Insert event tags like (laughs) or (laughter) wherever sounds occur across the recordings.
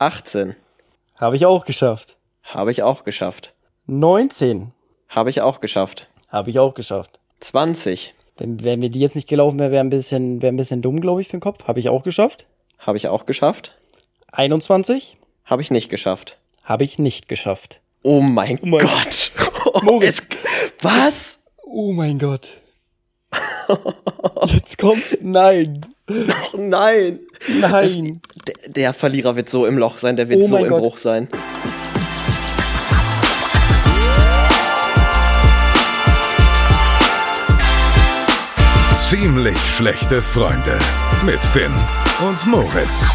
18. Habe ich auch geschafft. Habe ich auch geschafft. 19. Habe ich auch geschafft. Habe ich auch geschafft. 20. Wenn, wenn mir die jetzt nicht gelaufen wäre, wäre ein bisschen, wäre ein bisschen dumm, glaube ich, für den Kopf. Habe ich auch geschafft. Habe ich auch geschafft. 21. Habe ich nicht geschafft. Habe ich nicht geschafft. Oh mein, mein Gott. (laughs) Moritz. Was? Oh mein Gott. Jetzt kommt, (laughs) nein. Oh nein. Nein. Das, der, Verlierer wird so im Loch sein, der wird Oh so im Gott. Bruch sein. Ziemlich schlechte Freunde mit Finn und Moritz.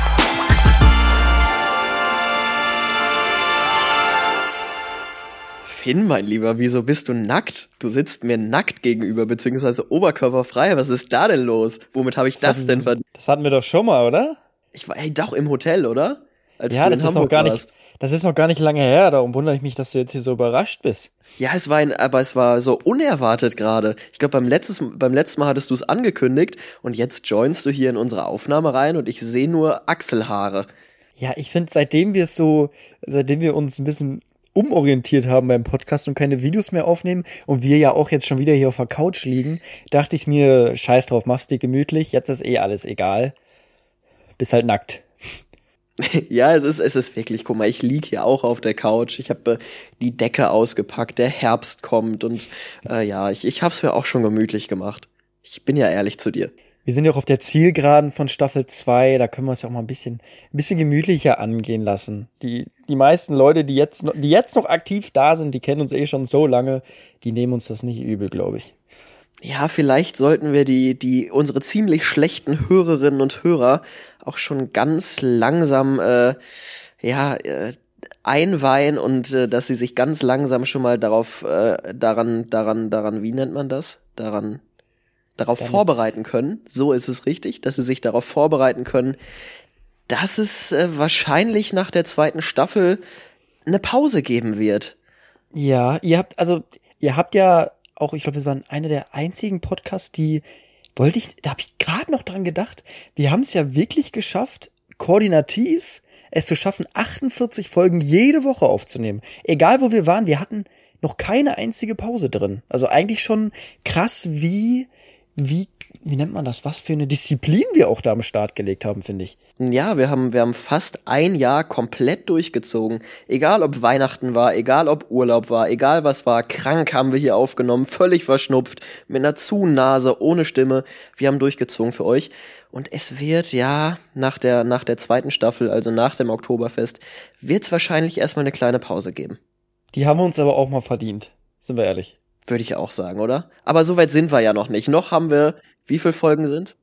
Finn, mein Lieber, wieso bist du nackt? Du sitzt mir nackt gegenüber, beziehungsweise oberkörperfrei. Was ist da denn los? Womit habe ich das, hatten- denn verdient? Das hatten wir doch schon mal, oder? Ich war ey, doch im Hotel, oder? Als ja, das ist noch gar warst. nicht, das ist noch gar nicht lange her. Darum wundere ich mich, dass du jetzt hier so überrascht bist. Ja, es war ein, aber es war so unerwartet gerade. Ich glaube, beim, letztes, beim letzten Mal hattest du es angekündigt und jetzt joinst du hier in unsere Aufnahme rein und ich sehe nur Achselhaare. Ja, ich finde, seitdem wir es so, seitdem wir uns ein bisschen umorientiert haben beim Podcast und keine Videos mehr aufnehmen und wir ja auch jetzt schon wieder hier auf der Couch liegen, dachte ich mir, scheiß drauf, mach's dir gemütlich, jetzt ist eh alles egal. Bist halt nackt. (laughs) Ja, es ist, es ist wirklich, guck mal, ich lieg hier auch auf der Couch. Ich habe äh, die Decke ausgepackt, der Herbst kommt und äh, ja, ich, ich hab's mir auch schon gemütlich gemacht. Ich bin ja ehrlich zu dir. Wir sind ja auch auf der Zielgeraden von Staffel 2, da können wir es ja auch mal ein bisschen, ein bisschen gemütlicher angehen lassen. Die, die meisten Leute, die jetzt, noch, die jetzt noch aktiv da sind, die kennen uns eh schon so lange, die nehmen uns das nicht übel, glaube ich. Ja, vielleicht sollten wir die, die, unsere ziemlich schlechten Hörerinnen und Hörer auch schon ganz langsam, äh, ja, äh, einweihen und äh, dass sie sich ganz langsam schon mal darauf, äh, daran, daran, daran, wie nennt man das? Daran, darauf Damit. vorbereiten können. So ist es richtig, dass sie sich darauf vorbereiten können, dass es äh, wahrscheinlich nach der zweiten Staffel eine Pause geben wird. Ja, ihr habt, also, ihr habt ja auch, ich glaube, wir waren einer der einzigen Podcasts, die, wollte ich, da habe ich gerade noch dran gedacht, wir haben es ja wirklich geschafft, koordinativ es zu schaffen, 48 Folgen jede Woche aufzunehmen. Egal wo wir waren, wir hatten noch keine einzige Pause drin. Also eigentlich schon krass, wie, wie, wie nennt man das, was für eine Disziplin wir auch da am Start gelegt haben, finde ich. Ja, wir haben, wir haben fast ein Jahr komplett durchgezogen. Egal ob Weihnachten war, egal ob Urlaub war, egal was war, krank haben wir hier aufgenommen, völlig verschnupft, mit einer Zunase, ohne Stimme. Wir haben durchgezogen für euch. Und es wird ja nach der, nach der zweiten Staffel, also nach dem Oktoberfest, wird es wahrscheinlich erstmal eine kleine Pause geben. Die haben wir uns aber auch mal verdient. Sind wir ehrlich. Würde ich auch sagen, oder? Aber so weit sind wir ja noch nicht. Noch haben wir, wie viele Folgen sind's?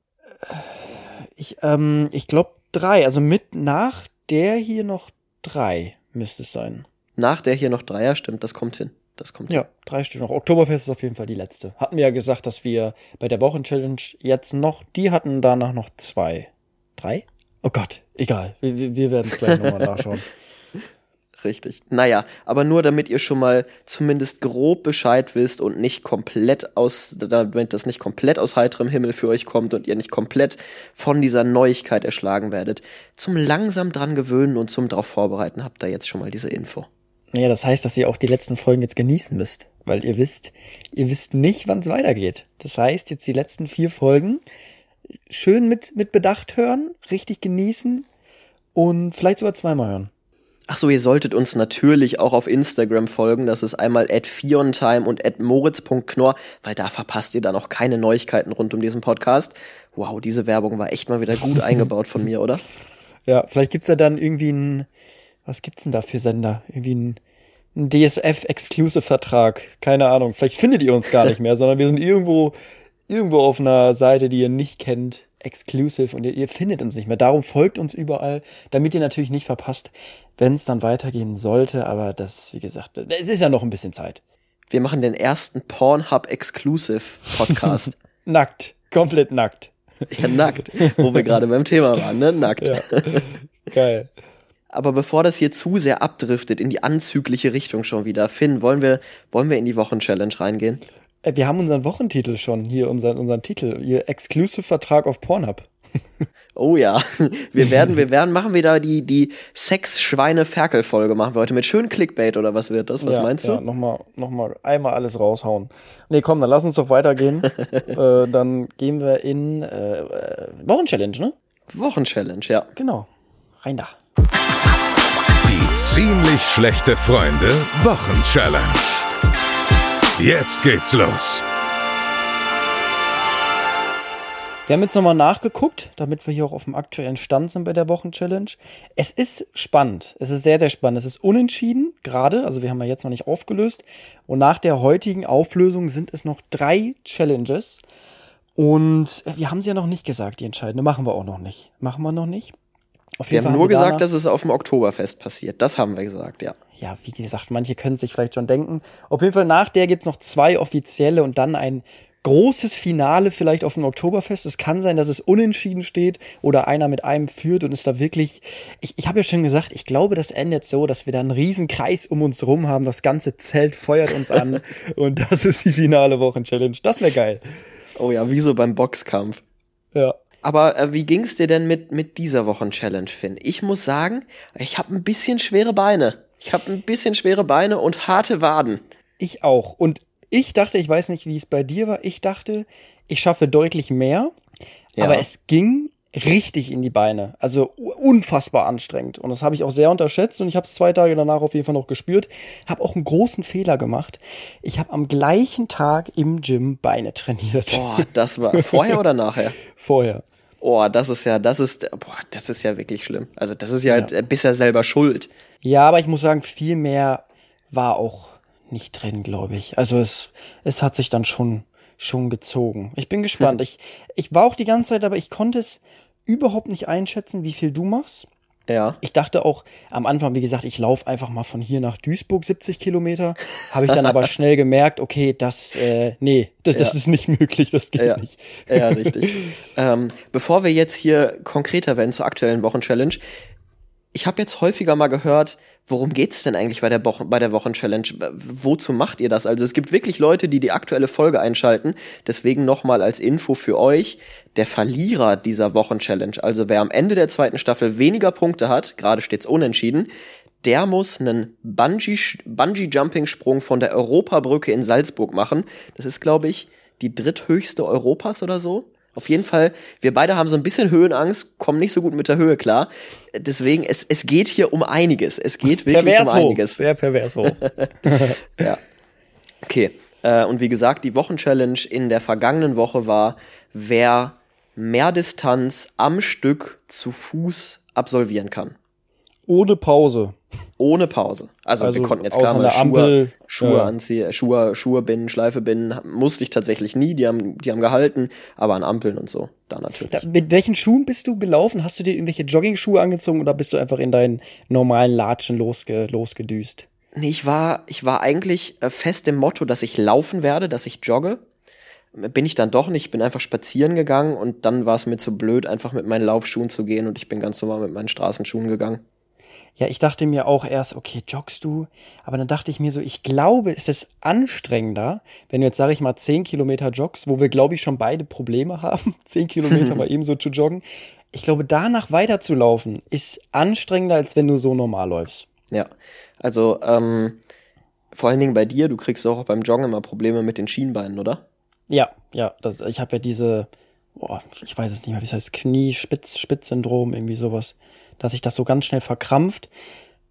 Ich, ähm, ich glaube drei. Also mit nach der hier noch drei müsste es sein. Nach der hier noch Dreier, stimmt, das kommt hin. Das kommt hin. Ja, drei Stück noch. Oktoberfest ist auf jeden Fall die letzte. Hatten wir ja gesagt, dass wir bei der Wochenchallenge jetzt noch, die hatten danach noch zwei. Drei? Oh Gott, egal. Wir, wir, wir werden es gleich nochmal (laughs) nachschauen. Richtig. Naja, aber nur damit ihr schon mal zumindest grob Bescheid wisst und nicht komplett aus, damit das nicht komplett aus heiterem Himmel für euch kommt und ihr nicht komplett von dieser Neuigkeit erschlagen werdet. Zum langsam dran gewöhnen und zum drauf vorbereiten habt ihr jetzt schon mal diese Info. Naja, das heißt, dass ihr auch die letzten Folgen jetzt genießen müsst. Weil ihr wisst, ihr wisst nicht, wann es weitergeht. Das heißt, jetzt die letzten vier Folgen schön mit, mit Bedacht hören, richtig genießen und vielleicht sogar zweimal hören. Ach so, ihr solltet uns natürlich auch auf Instagram folgen. Das ist einmal at fiontime und at moritz.knorr, weil da verpasst ihr dann auch keine Neuigkeiten rund um diesen Podcast. Wow, diese Werbung war echt mal wieder gut (laughs) eingebaut von mir, oder? Ja, vielleicht gibt's ja dann irgendwie ein, was gibt's denn da für Sender? Irgendwie ein, ein DSF-Exclusive-Vertrag. Keine Ahnung. Vielleicht findet ihr uns gar nicht mehr, sondern wir sind irgendwo, irgendwo auf einer Seite, die ihr nicht kennt. Exclusive und ihr, ihr findet uns nicht mehr. Darum folgt uns überall, damit ihr natürlich nicht verpasst, wenn es dann weitergehen sollte. Aber das, wie gesagt, es ist ja noch ein bisschen Zeit. Wir machen den ersten Pornhub Exclusive Podcast. (laughs) Nackt. Komplett nackt. ja, nackt. Wo wir gerade beim Thema waren, ne? Nackt. Ja. Geil. Aber bevor das hier zu sehr abdriftet in die anzügliche Richtung schon wieder, Finn, wollen wir, wollen wir in die Wochenchallenge reingehen? Äh, Wir haben unseren Wochentitel schon hier, unseren, unseren Titel, ihr Exclusive-Vertrag auf Pornhub. Oh ja, wir werden, wir werden, machen wieder die, die Sex-Schweine-Ferkel-Folge machen wir heute mit schön Clickbait oder was wird das? Was ja, meinst du? Ja, nochmal, nochmal einmal alles raushauen. Nee, komm, dann lass uns doch weitergehen. (laughs) äh, dann gehen wir in äh, äh, Wochenchallenge, ne? Wochenchallenge, ja. Genau. Rein da. Die ziemlich schlechte Freunde Wochenchallenge. Jetzt geht's los. Wir haben jetzt nochmal nachgeguckt, damit wir hier auch auf dem aktuellen Stand sind bei der Wochenchallenge. Es ist spannend. Es ist sehr, sehr spannend. Es ist unentschieden, gerade. Also wir haben ja jetzt noch nicht aufgelöst. Und nach der heutigen Auflösung sind es noch drei Challenges. Und wir haben sie ja noch nicht gesagt, die entscheidende. Machen wir auch noch nicht. Machen wir noch nicht. Auf wir haben nur gesagt, dass es auf dem Oktoberfest passiert. Das haben wir gesagt, ja. Ja, wie gesagt, manche können sich vielleicht schon denken. Auf jeden Fall nach der gibt's noch zwei offizielle und dann ein großes Finale vielleicht auf dem Oktoberfest. Es kann sein, dass es unentschieden steht oder einer mit einem führt und ist da wirklich. Ich, ich habe ja schon gesagt, ich glaube, das endet so, dass wir da einen riesen Kreis um uns rum haben. Das ganze Zelt feuert uns an (laughs) und das ist die finale Wochenchallenge. Das wäre geil. Oh ja, wie so beim Boxkampf. Ja. Aber äh, wie ging's dir denn mit, mit dieser Wochenchallenge, Finn? Ich muss sagen, ich habe ein bisschen schwere Beine. Ich habe ein bisschen schwere Beine und harte Waden. Ich auch. Und ich dachte, ich weiß nicht, wie es bei dir war, ich dachte, ich schaffe deutlich mehr, ja. aber es ging richtig in die Beine. Also unfassbar anstrengend. Und das habe ich auch sehr unterschätzt und ich habe es zwei Tage danach auf jeden Fall noch gespürt. Habe auch einen großen Fehler gemacht. Ich habe am gleichen Tag im Gym Beine trainiert. Boah, das war vorher (laughs) oder nachher? Vorher. Oh, das ist ja, das ist, boah, das ist ja wirklich schlimm. Also das ist ja, ja. bisher selber schuld. Ja, aber ich muss sagen, viel mehr war auch nicht drin, glaube ich. Also es, es hat sich dann schon, schon gezogen. Ich bin gespannt. Hm. (laughs) Ich, ich war auch die ganze Zeit, aber ich konnte es überhaupt nicht einschätzen, wie viel du machst. Ja. Ich dachte auch am Anfang, wie gesagt, ich laufe einfach mal von hier nach Duisburg 70 Kilometer. Habe ich dann aber (laughs) schnell gemerkt, okay, das, äh, nee, das, das ist nicht möglich, das geht ja. nicht. Ja, (laughs) richtig. ähm, bevor wir jetzt hier konkreter werden zur aktuellen Wochenchallenge, ich habe jetzt häufiger mal gehört, worum geht's denn eigentlich bei der, Wochen, bei der Wochenchallenge? Wozu macht ihr das? Also es gibt wirklich Leute, die die aktuelle Folge einschalten. Deswegen nochmal als Info für euch, der Verlierer dieser Wochenchallenge, also wer am Ende der zweiten Staffel weniger Punkte hat, gerade steht's unentschieden, der muss einen Bungee-Jumping-Sprung von der Europabrücke in Salzburg machen. Das ist, glaube ich, die dritthöchste Europas oder so. Auf jeden Fall, wir beide haben so ein bisschen Höhenangst, kommen nicht so gut mit der Höhe klar. Deswegen, es, es geht hier um einiges. Es geht wirklich pervers um einiges. Hoch. Sehr pervers hoch. (laughs) ja. Okay. Äh, und wie gesagt, die Wochenchallenge in der vergangenen Woche war, wer mehr Distanz am Stück zu Fuß absolvieren kann. Ohne Pause. Ohne Pause. Also, also wir konnten jetzt klar mal Schuhe, Ampel, Schuhe ja. anziehen, Schuhe, Schuhe binden, Schleife binden, musste ich tatsächlich nie, die haben, die haben gehalten, aber an Ampeln und so, da natürlich. Da, mit welchen Schuhen bist du gelaufen? Hast du dir irgendwelche Jogging-Schuhe angezogen oder bist du einfach in deinen normalen Latschen losge, losgedüst? Nee, ich war, ich war eigentlich äh, fest im Motto, dass ich laufen werde, dass ich jogge. Bin ich dann doch nicht, bin einfach spazieren gegangen und dann war es mir zu blöd, einfach mit meinen Laufschuhen zu gehen und ich bin ganz normal mit meinen Straßenschuhen gegangen. Ja, ich dachte mir auch erst, okay, joggst du? Aber dann dachte ich mir so, ich glaube, es ist anstrengender, wenn du jetzt, sage ich mal, zehn Kilometer joggst, wo wir, glaube ich, schon beide Probleme haben, (laughs) zehn Kilometer (laughs) mal ebenso zu joggen. Ich glaube, danach weiterzulaufen ist anstrengender, als wenn du so normal läufst. Ja, also ähm, vor allen Dingen bei dir, du kriegst auch beim Joggen immer Probleme mit den Schienbeinen, oder? Ja, ja, das, ich habe ja diese, boah, ich weiß es nicht mehr, wie es heißt, Knie-Spitz-Spitz-Syndrom, irgendwie sowas dass sich das so ganz schnell verkrampft.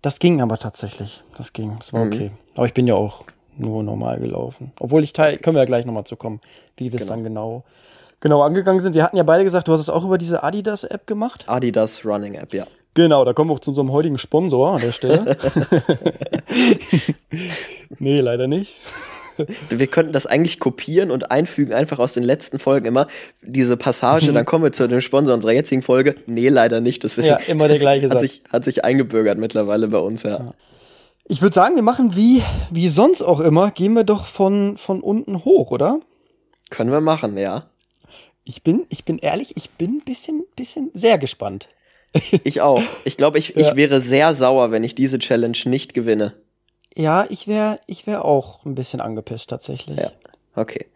Das ging aber tatsächlich. Das ging. Das war mhm. okay. Aber ich bin ja auch nur normal gelaufen. Obwohl ich teil, können wir ja gleich nochmal zu kommen, wie wir es genau. dann genau, genau angegangen sind. Wir hatten ja beide gesagt, du hast es auch über diese Adidas-App gemacht. Adidas Running App, ja. Genau, da kommen wir auch zu unserem heutigen Sponsor an der Stelle. (laughs) (laughs) nee, leider nicht. (laughs) wir könnten das eigentlich kopieren und einfügen, einfach aus den letzten Folgen immer diese Passage, mhm. dann kommen wir zu dem Sponsor unserer jetzigen Folge. Nee, leider nicht. Das ist ja immer der gleiche hat Sich, hat sich eingebürgert mittlerweile bei uns, ja. ja. Ich würde sagen, wir machen wie, wie sonst auch immer, gehen wir doch von, von unten hoch, oder? Können wir machen, ja. Ich bin, ich bin ehrlich, ich bin ein bisschen, bisschen sehr gespannt. Ich auch. Ich glaube, ich, (laughs) ja. ich wäre sehr sauer, wenn ich diese Challenge nicht gewinne. Ja, ich wäre ich wär auch ein bisschen angepisst tatsächlich. Ja, okay.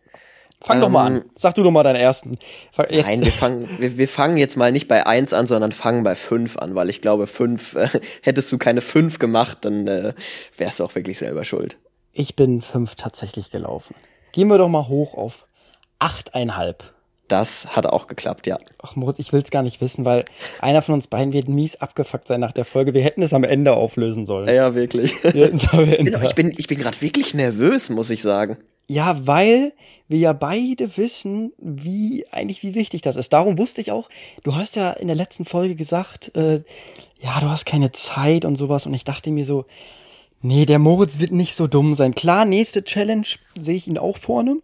Fang doch mal Ähm, an. Sag du doch mal deinen ersten. Fang- Jetzt, Nein, wir fangen, wir, wir fangen jetzt mal nicht bei eins an, sondern fangen bei fünf an, weil ich glaube, fünf, äh, (laughs) hättest du keine fünf gemacht, dann äh, wärst du auch wirklich selber schuld. Ich bin fünf tatsächlich gelaufen. Gehen wir doch mal hoch auf achteinhalb. Das hat auch geklappt, ja. Ach Moritz, ich will's gar nicht wissen, weil einer von uns beiden wird mies abgefuckt sein nach der Folge. Wir hätten es am Ende auflösen sollen. Ja, wirklich. (laughs) Wir Ende. Ich bin, ich bin gerade wirklich nervös, muss ich sagen. Ja, weil wir ja beide wissen, wie eigentlich wie wichtig das ist. Darum wusste ich auch, du hast ja in der letzten Folge gesagt, äh, ja, du hast keine Zeit und sowas. Und ich dachte mir so, nee, der Moritz wird nicht so dumm sein. Klar, nächste Challenge sehe ich ihn auch vorne.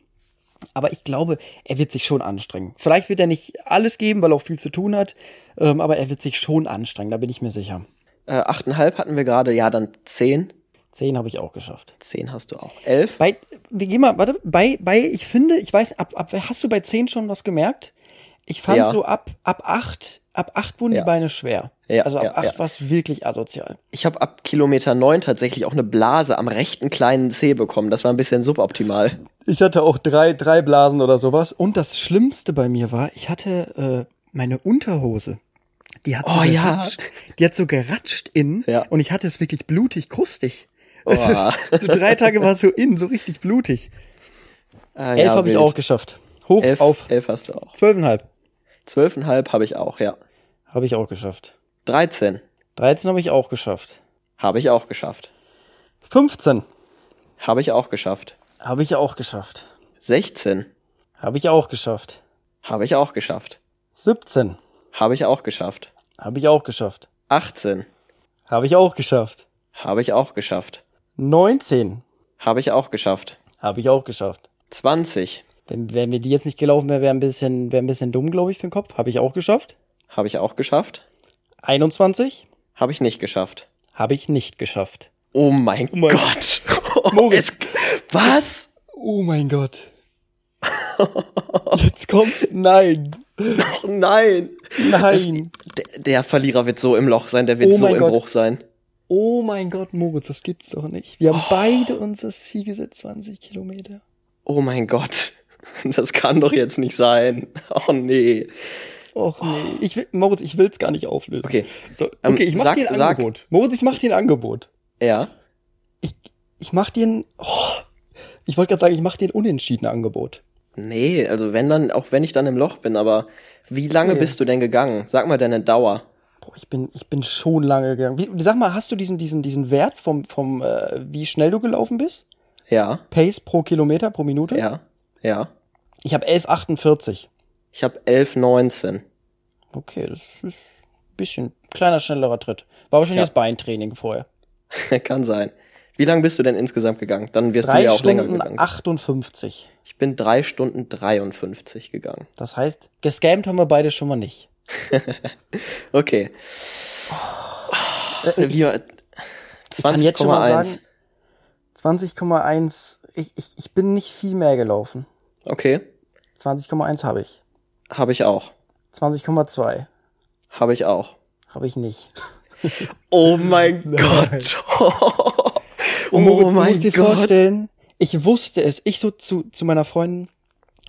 Aber ich glaube, er wird sich schon anstrengen. Vielleicht wird er nicht alles geben, weil er auch viel zu tun hat. Ähm, aber er wird sich schon anstrengen, da bin ich mir sicher. Äh, achteinhalb hatten wir gerade, ja, dann zehn. Zehn habe ich auch geschafft. Zehn hast du auch. Elf? Bei, wir gehen mal, warte, bei, bei, ich finde, ich weiß, ab, ab, hast du bei 10 schon was gemerkt? Ich fand Ja. so ab, ab 8, ab 8 wurden Ja. die Beine schwer. Ja, also ab ja, 8 ja. war es wirklich asozial. Ich habe ab Kilometer neun tatsächlich auch eine Blase am rechten kleinen Zeh bekommen. Das war ein bisschen suboptimal. Ich hatte auch drei, drei Blasen oder sowas. Und das Schlimmste bei mir war, ich hatte äh, meine Unterhose. Die hat so Oh, ja. geratscht. Die hat so geratscht innen. Ja. Und ich hatte es wirklich blutig, krustig. Oh. Es ist, so drei Tage war es so innen, so richtig blutig. Ah, Elf ja, habe ich auch geschafft. Hoch Elf, auf elf hast du auch. zwölfeinhalb Zwölfeinhalb habe ich auch, ja. habe ich auch geschafft. 13 13 habe ich auch geschafft. habe ich auch geschafft. 15 Habe ich auch geschafft. habe ich auch geschafft. 16 Habe ich auch geschafft. habe ich auch geschafft. 17 Habe ich auch geschafft. habe ich auch geschafft. 18 Habe ich auch geschafft. habe ich auch geschafft. 19 Habe ich auch geschafft. habe ich auch geschafft. 20 Wenn, wenn wir die jetzt nicht gelaufen wären, wäre ein bisschen, wäre ein bisschen dumm, glaube ich, für den Kopf. Habe ich auch geschafft. habe ich auch geschafft. 21 Habe ich nicht geschafft. habe ich nicht geschafft. Oh mein, mein Gott. (laughs) Moritz. Was? Oh mein Gott. Jetzt kommt, nein, Oh nein. nein. Der, der Verlierer wird so im Loch sein, der wird Oh so im Gott. Bruch sein. Oh mein Gott, Moritz, das gibt's doch nicht. Wir haben beide unser Ziel gesetzt, 20 Kilometer. Oh mein Gott. (laughs) Das kann doch jetzt nicht sein. Oh nee. Och nee, ich will, Moritz, ich will's gar nicht auflösen. Okay. So, Ähm, okay, ich mach sag- dir ein sag- Angebot. Moritz, ich mach dir ein Angebot. Ja. Ich, ich mach dir ein, oh, ich wollte gerade sagen, ich mach dir ein unentschieden Angebot. Nee, also wenn dann, auch wenn ich dann im Loch bin, aber wie lange Okay. bist du denn gegangen? Sag mal deine Dauer. Boah, ich bin, ich bin schon lange gegangen. Wie, sag mal, hast du diesen, diesen, diesen Wert vom, vom, äh, wie schnell du gelaufen bist? Ja, Pace pro Kilometer, pro Minute? ja, ja. Ich habe 11,48. Ich habe 11,19. Okay, das ist ein bisschen kleiner, schnellerer Tritt. War wahrscheinlich Ja. das Beintraining vorher. (laughs) Kann sein. Wie lange bist du denn insgesamt gegangen? Dann wirst du Drei ja auch länger Stunden gegangen. 58. Ich bin drei Stunden 53 gegangen. Das heißt, gescammt haben wir beide schon mal nicht. (laughs) Okay. Ich Wir, kann jetzt schon mal 20,1. sagen, 20,1. Ich, ich, ich bin nicht viel mehr gelaufen. Okay. 20,1 habe ich. Habe ich auch. 20,2 Habe ich auch. habe ich nicht. (laughs) Oh mein (laughs) Gott. Moritz, oh du mein musst dir Gott. vorstellen, ich wusste es. Ich so zu, zu meiner Freundin,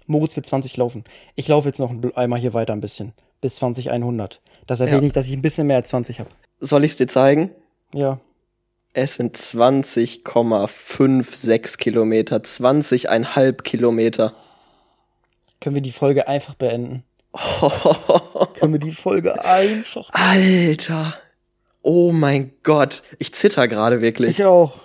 Moritz wird 20 laufen. Ich laufe jetzt noch ein- einmal hier weiter ein bisschen. Bis 20, 100. Das erwähne Ja. ich, dass ich ein bisschen mehr als 20 habe. Soll ich es dir zeigen? Ja. Es sind 20,56 Kilometer, 20,5 Kilometer. Können wir die Folge einfach beenden? (laughs) Können wir die Folge einfach. Alter. Oh mein Gott. Ich zitter gerade wirklich. Ich auch.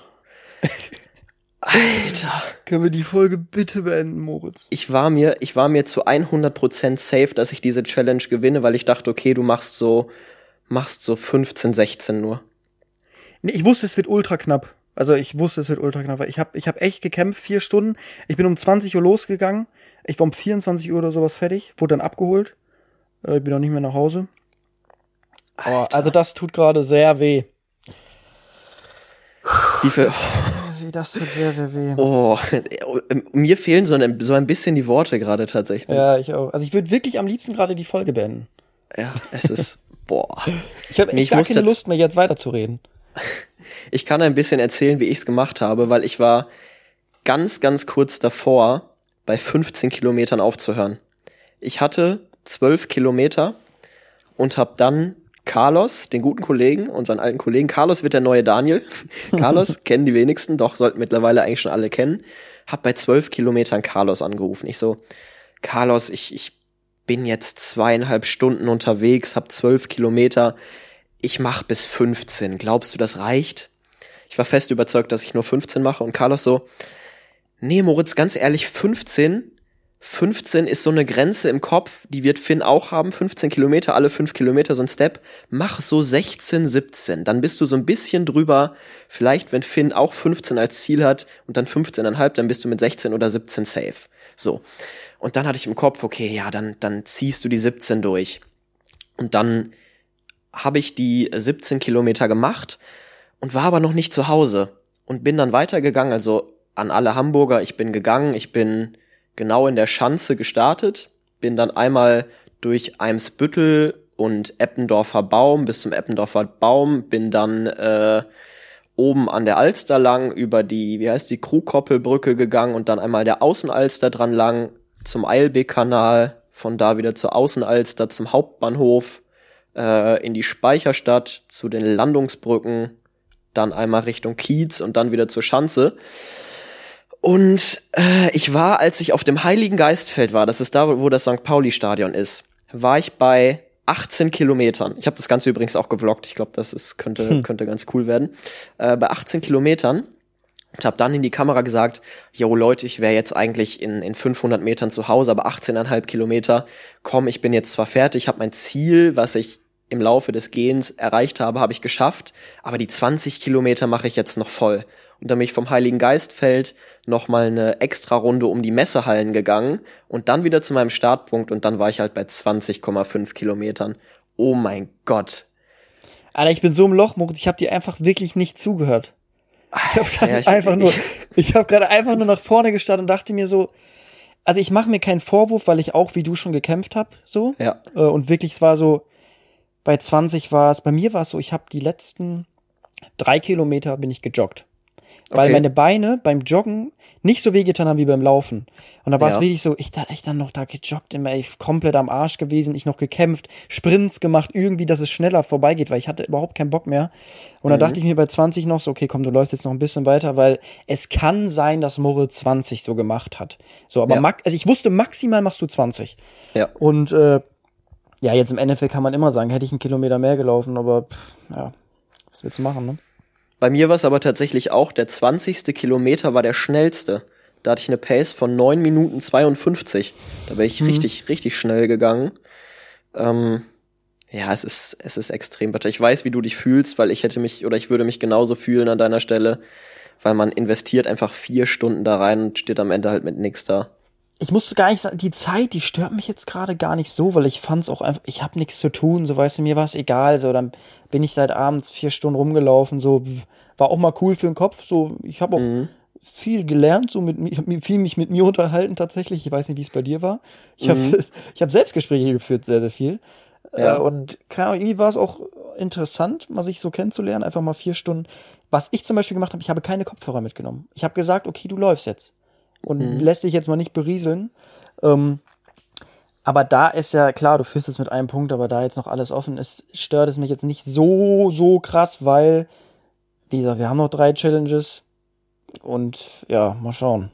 Alter. Können wir die Folge bitte beenden, Moritz? Ich war mir, ich war mir zu 100% safe, dass ich diese Challenge gewinne, weil ich dachte, okay, du machst so, machst so 15, 16 nur. Nee, ich wusste, es wird ultra knapp. Also ich wusste, es wird ultra knapp. Ich habe ich hab echt gekämpft, vier Stunden. Ich bin um 20 Uhr losgegangen. Ich war um 24 Uhr oder sowas fertig. Wurde dann abgeholt. Äh, bin auch nicht mehr nach Hause. Oh, also das tut gerade sehr weh. Wie viel, Das tut sehr, sehr weh. oh, mir fehlen so ein, so ein bisschen die Worte gerade tatsächlich. Ja, ich auch. Also ich würde wirklich am liebsten gerade die Folge beenden. Ja, es ist, boah. Ich habe Nee, echt ich gar keine Lust mehr, jetzt weiterzureden. (laughs) Ich kann ein bisschen erzählen, wie ich es gemacht habe, weil ich war ganz, ganz kurz davor, bei 15 Kilometern aufzuhören. Ich hatte 12 Kilometer und habe dann Carlos, den guten Kollegen, unseren alten Kollegen, Carlos wird der neue Daniel. (laughs) Carlos kennen die wenigsten, doch sollten mittlerweile eigentlich schon alle kennen. Hab bei 12 Kilometern Carlos angerufen. Ich so, Carlos, ich, ich bin jetzt zweieinhalb Stunden unterwegs, hab 12 Kilometer. Ich mach bis 15. Glaubst du, das reicht? Ich war fest überzeugt, dass ich nur 15 mache und Carlos so, nee, Moritz, ganz ehrlich, 15 15 ist so eine Grenze im Kopf, die wird Finn auch haben, 15 Kilometer, alle 5 Kilometer so ein Step. Mach so 16, 17, dann bist du so ein bisschen drüber. Vielleicht, wenn Finn auch 15 als Ziel hat und dann 15,5, dann bist du mit 16 oder 17 safe. So. Und dann hatte ich im Kopf, okay, ja, dann, dann ziehst du die 17 durch. Und dann habe ich die 17 Kilometer gemacht und war aber noch nicht zu Hause und bin dann weitergegangen, also an alle Hamburger, ich bin gegangen, ich bin genau in der Schanze gestartet, bin dann einmal durch Eimsbüttel und Eppendorfer Baum bis zum Eppendorfer Baum, bin dann äh, oben an der Alster lang über die, wie heißt die, Krugkoppelbrücke gegangen und dann einmal der Außenalster dran lang zum Eilbeek-Kanal, von da wieder zur Außenalster zum Hauptbahnhof, äh, in die Speicherstadt, zu den Landungsbrücken, dann einmal Richtung Kiez und dann wieder zur Schanze. Und äh, ich war, als ich auf dem Heiligen Geistfeld war, das ist da, wo das St. Pauli-Stadion ist, war ich bei 18 Kilometern. Ich habe das Ganze übrigens auch gevloggt. Ich glaube, das ist, könnte, hm. könnte ganz cool werden. Äh, bei 18 Kilometern und habe dann in die Kamera gesagt, yo Leute, ich wäre jetzt eigentlich in, in 500 Metern zu Hause, aber 18,5 Kilometer, komm, ich bin jetzt zwar fertig, habe mein Ziel, was ich im Laufe des Gehens erreicht habe, habe ich geschafft, aber die 20 Kilometer mache ich jetzt noch voll und dann bin ich vom Heiligen Geistfeld noch mal eine extra Runde um die Messehallen gegangen und dann wieder zu meinem Startpunkt und dann war ich halt bei 20,5 Kilometern. Oh mein Gott. Alter, ich bin so im Loch, Moritz, ich habe dir einfach wirklich nicht zugehört. Ich habe gerade ja, einfach nur, ich habe gerade einfach nur nach vorne gestartet und dachte mir so, also ich mache mir keinen Vorwurf, weil ich auch wie du schon gekämpft habe, so. Ja. Äh, und wirklich, es war so, bei 20 war es, bei mir war es so, ich habe die letzten drei Kilometer bin ich gejoggt. Weil okay. meine Beine beim Joggen nicht so wehgetan haben wie beim Laufen. Und da war es ja. wirklich so, ich da echt dann noch da gejoggt, immer ey, komplett am Arsch gewesen, ich noch gekämpft, Sprints gemacht, irgendwie, dass es schneller vorbeigeht, weil ich hatte überhaupt keinen Bock mehr. Und mhm. dann dachte ich mir bei 20 noch so, okay, komm, du läufst jetzt noch ein bisschen weiter, weil es kann sein, dass Moritz 20 so gemacht hat. So, aber ja. also ich wusste, maximal machst du 20. Ja. Und äh, ja, jetzt im Endeffekt kann man immer sagen, hätte ich einen Kilometer mehr gelaufen, aber pff, ja, was willst du machen, ne? Bei mir war es aber tatsächlich auch, der 20. Kilometer war der schnellste. Da hatte ich eine Pace von 9 Minuten 52. Da bin ich mhm. richtig, richtig schnell gegangen. Ähm, ja, es ist, es ist extrem bitter. Ich weiß, wie du dich fühlst, weil ich hätte mich oder ich würde mich genauso fühlen an deiner Stelle, weil man investiert einfach vier Stunden da rein und steht am Ende halt mit nichts da. Ich musste gar nicht sagen, die Zeit, die stört mich jetzt gerade gar nicht so, weil ich fand's auch einfach, ich habe nichts zu tun, so weißt du, mir war es egal, so dann bin ich seit abends vier Stunden rumgelaufen, so war auch mal cool für den Kopf, so ich habe auch mhm. viel gelernt, so mit habe viel mich mit mir unterhalten tatsächlich, ich weiß nicht, wie es bei dir war. Ich habe mhm. (laughs) ich habe Selbstgespräche geführt, sehr sehr viel. Ja. Äh, und keine Ahnung, irgendwie war es auch interessant, mal sich so kennenzulernen, einfach mal vier Stunden. Was ich zum Beispiel gemacht habe, ich habe keine Kopfhörer mitgenommen. Ich habe gesagt, okay, du läufst jetzt und mhm. lässt sich jetzt mal nicht berieseln. Ähm, aber da ist ja klar, du führst es mit einem Punkt, aber da jetzt noch alles offen ist, stört es mich jetzt nicht so, so krass, weil, wie gesagt, wir haben noch drei Challenges und ja, mal schauen.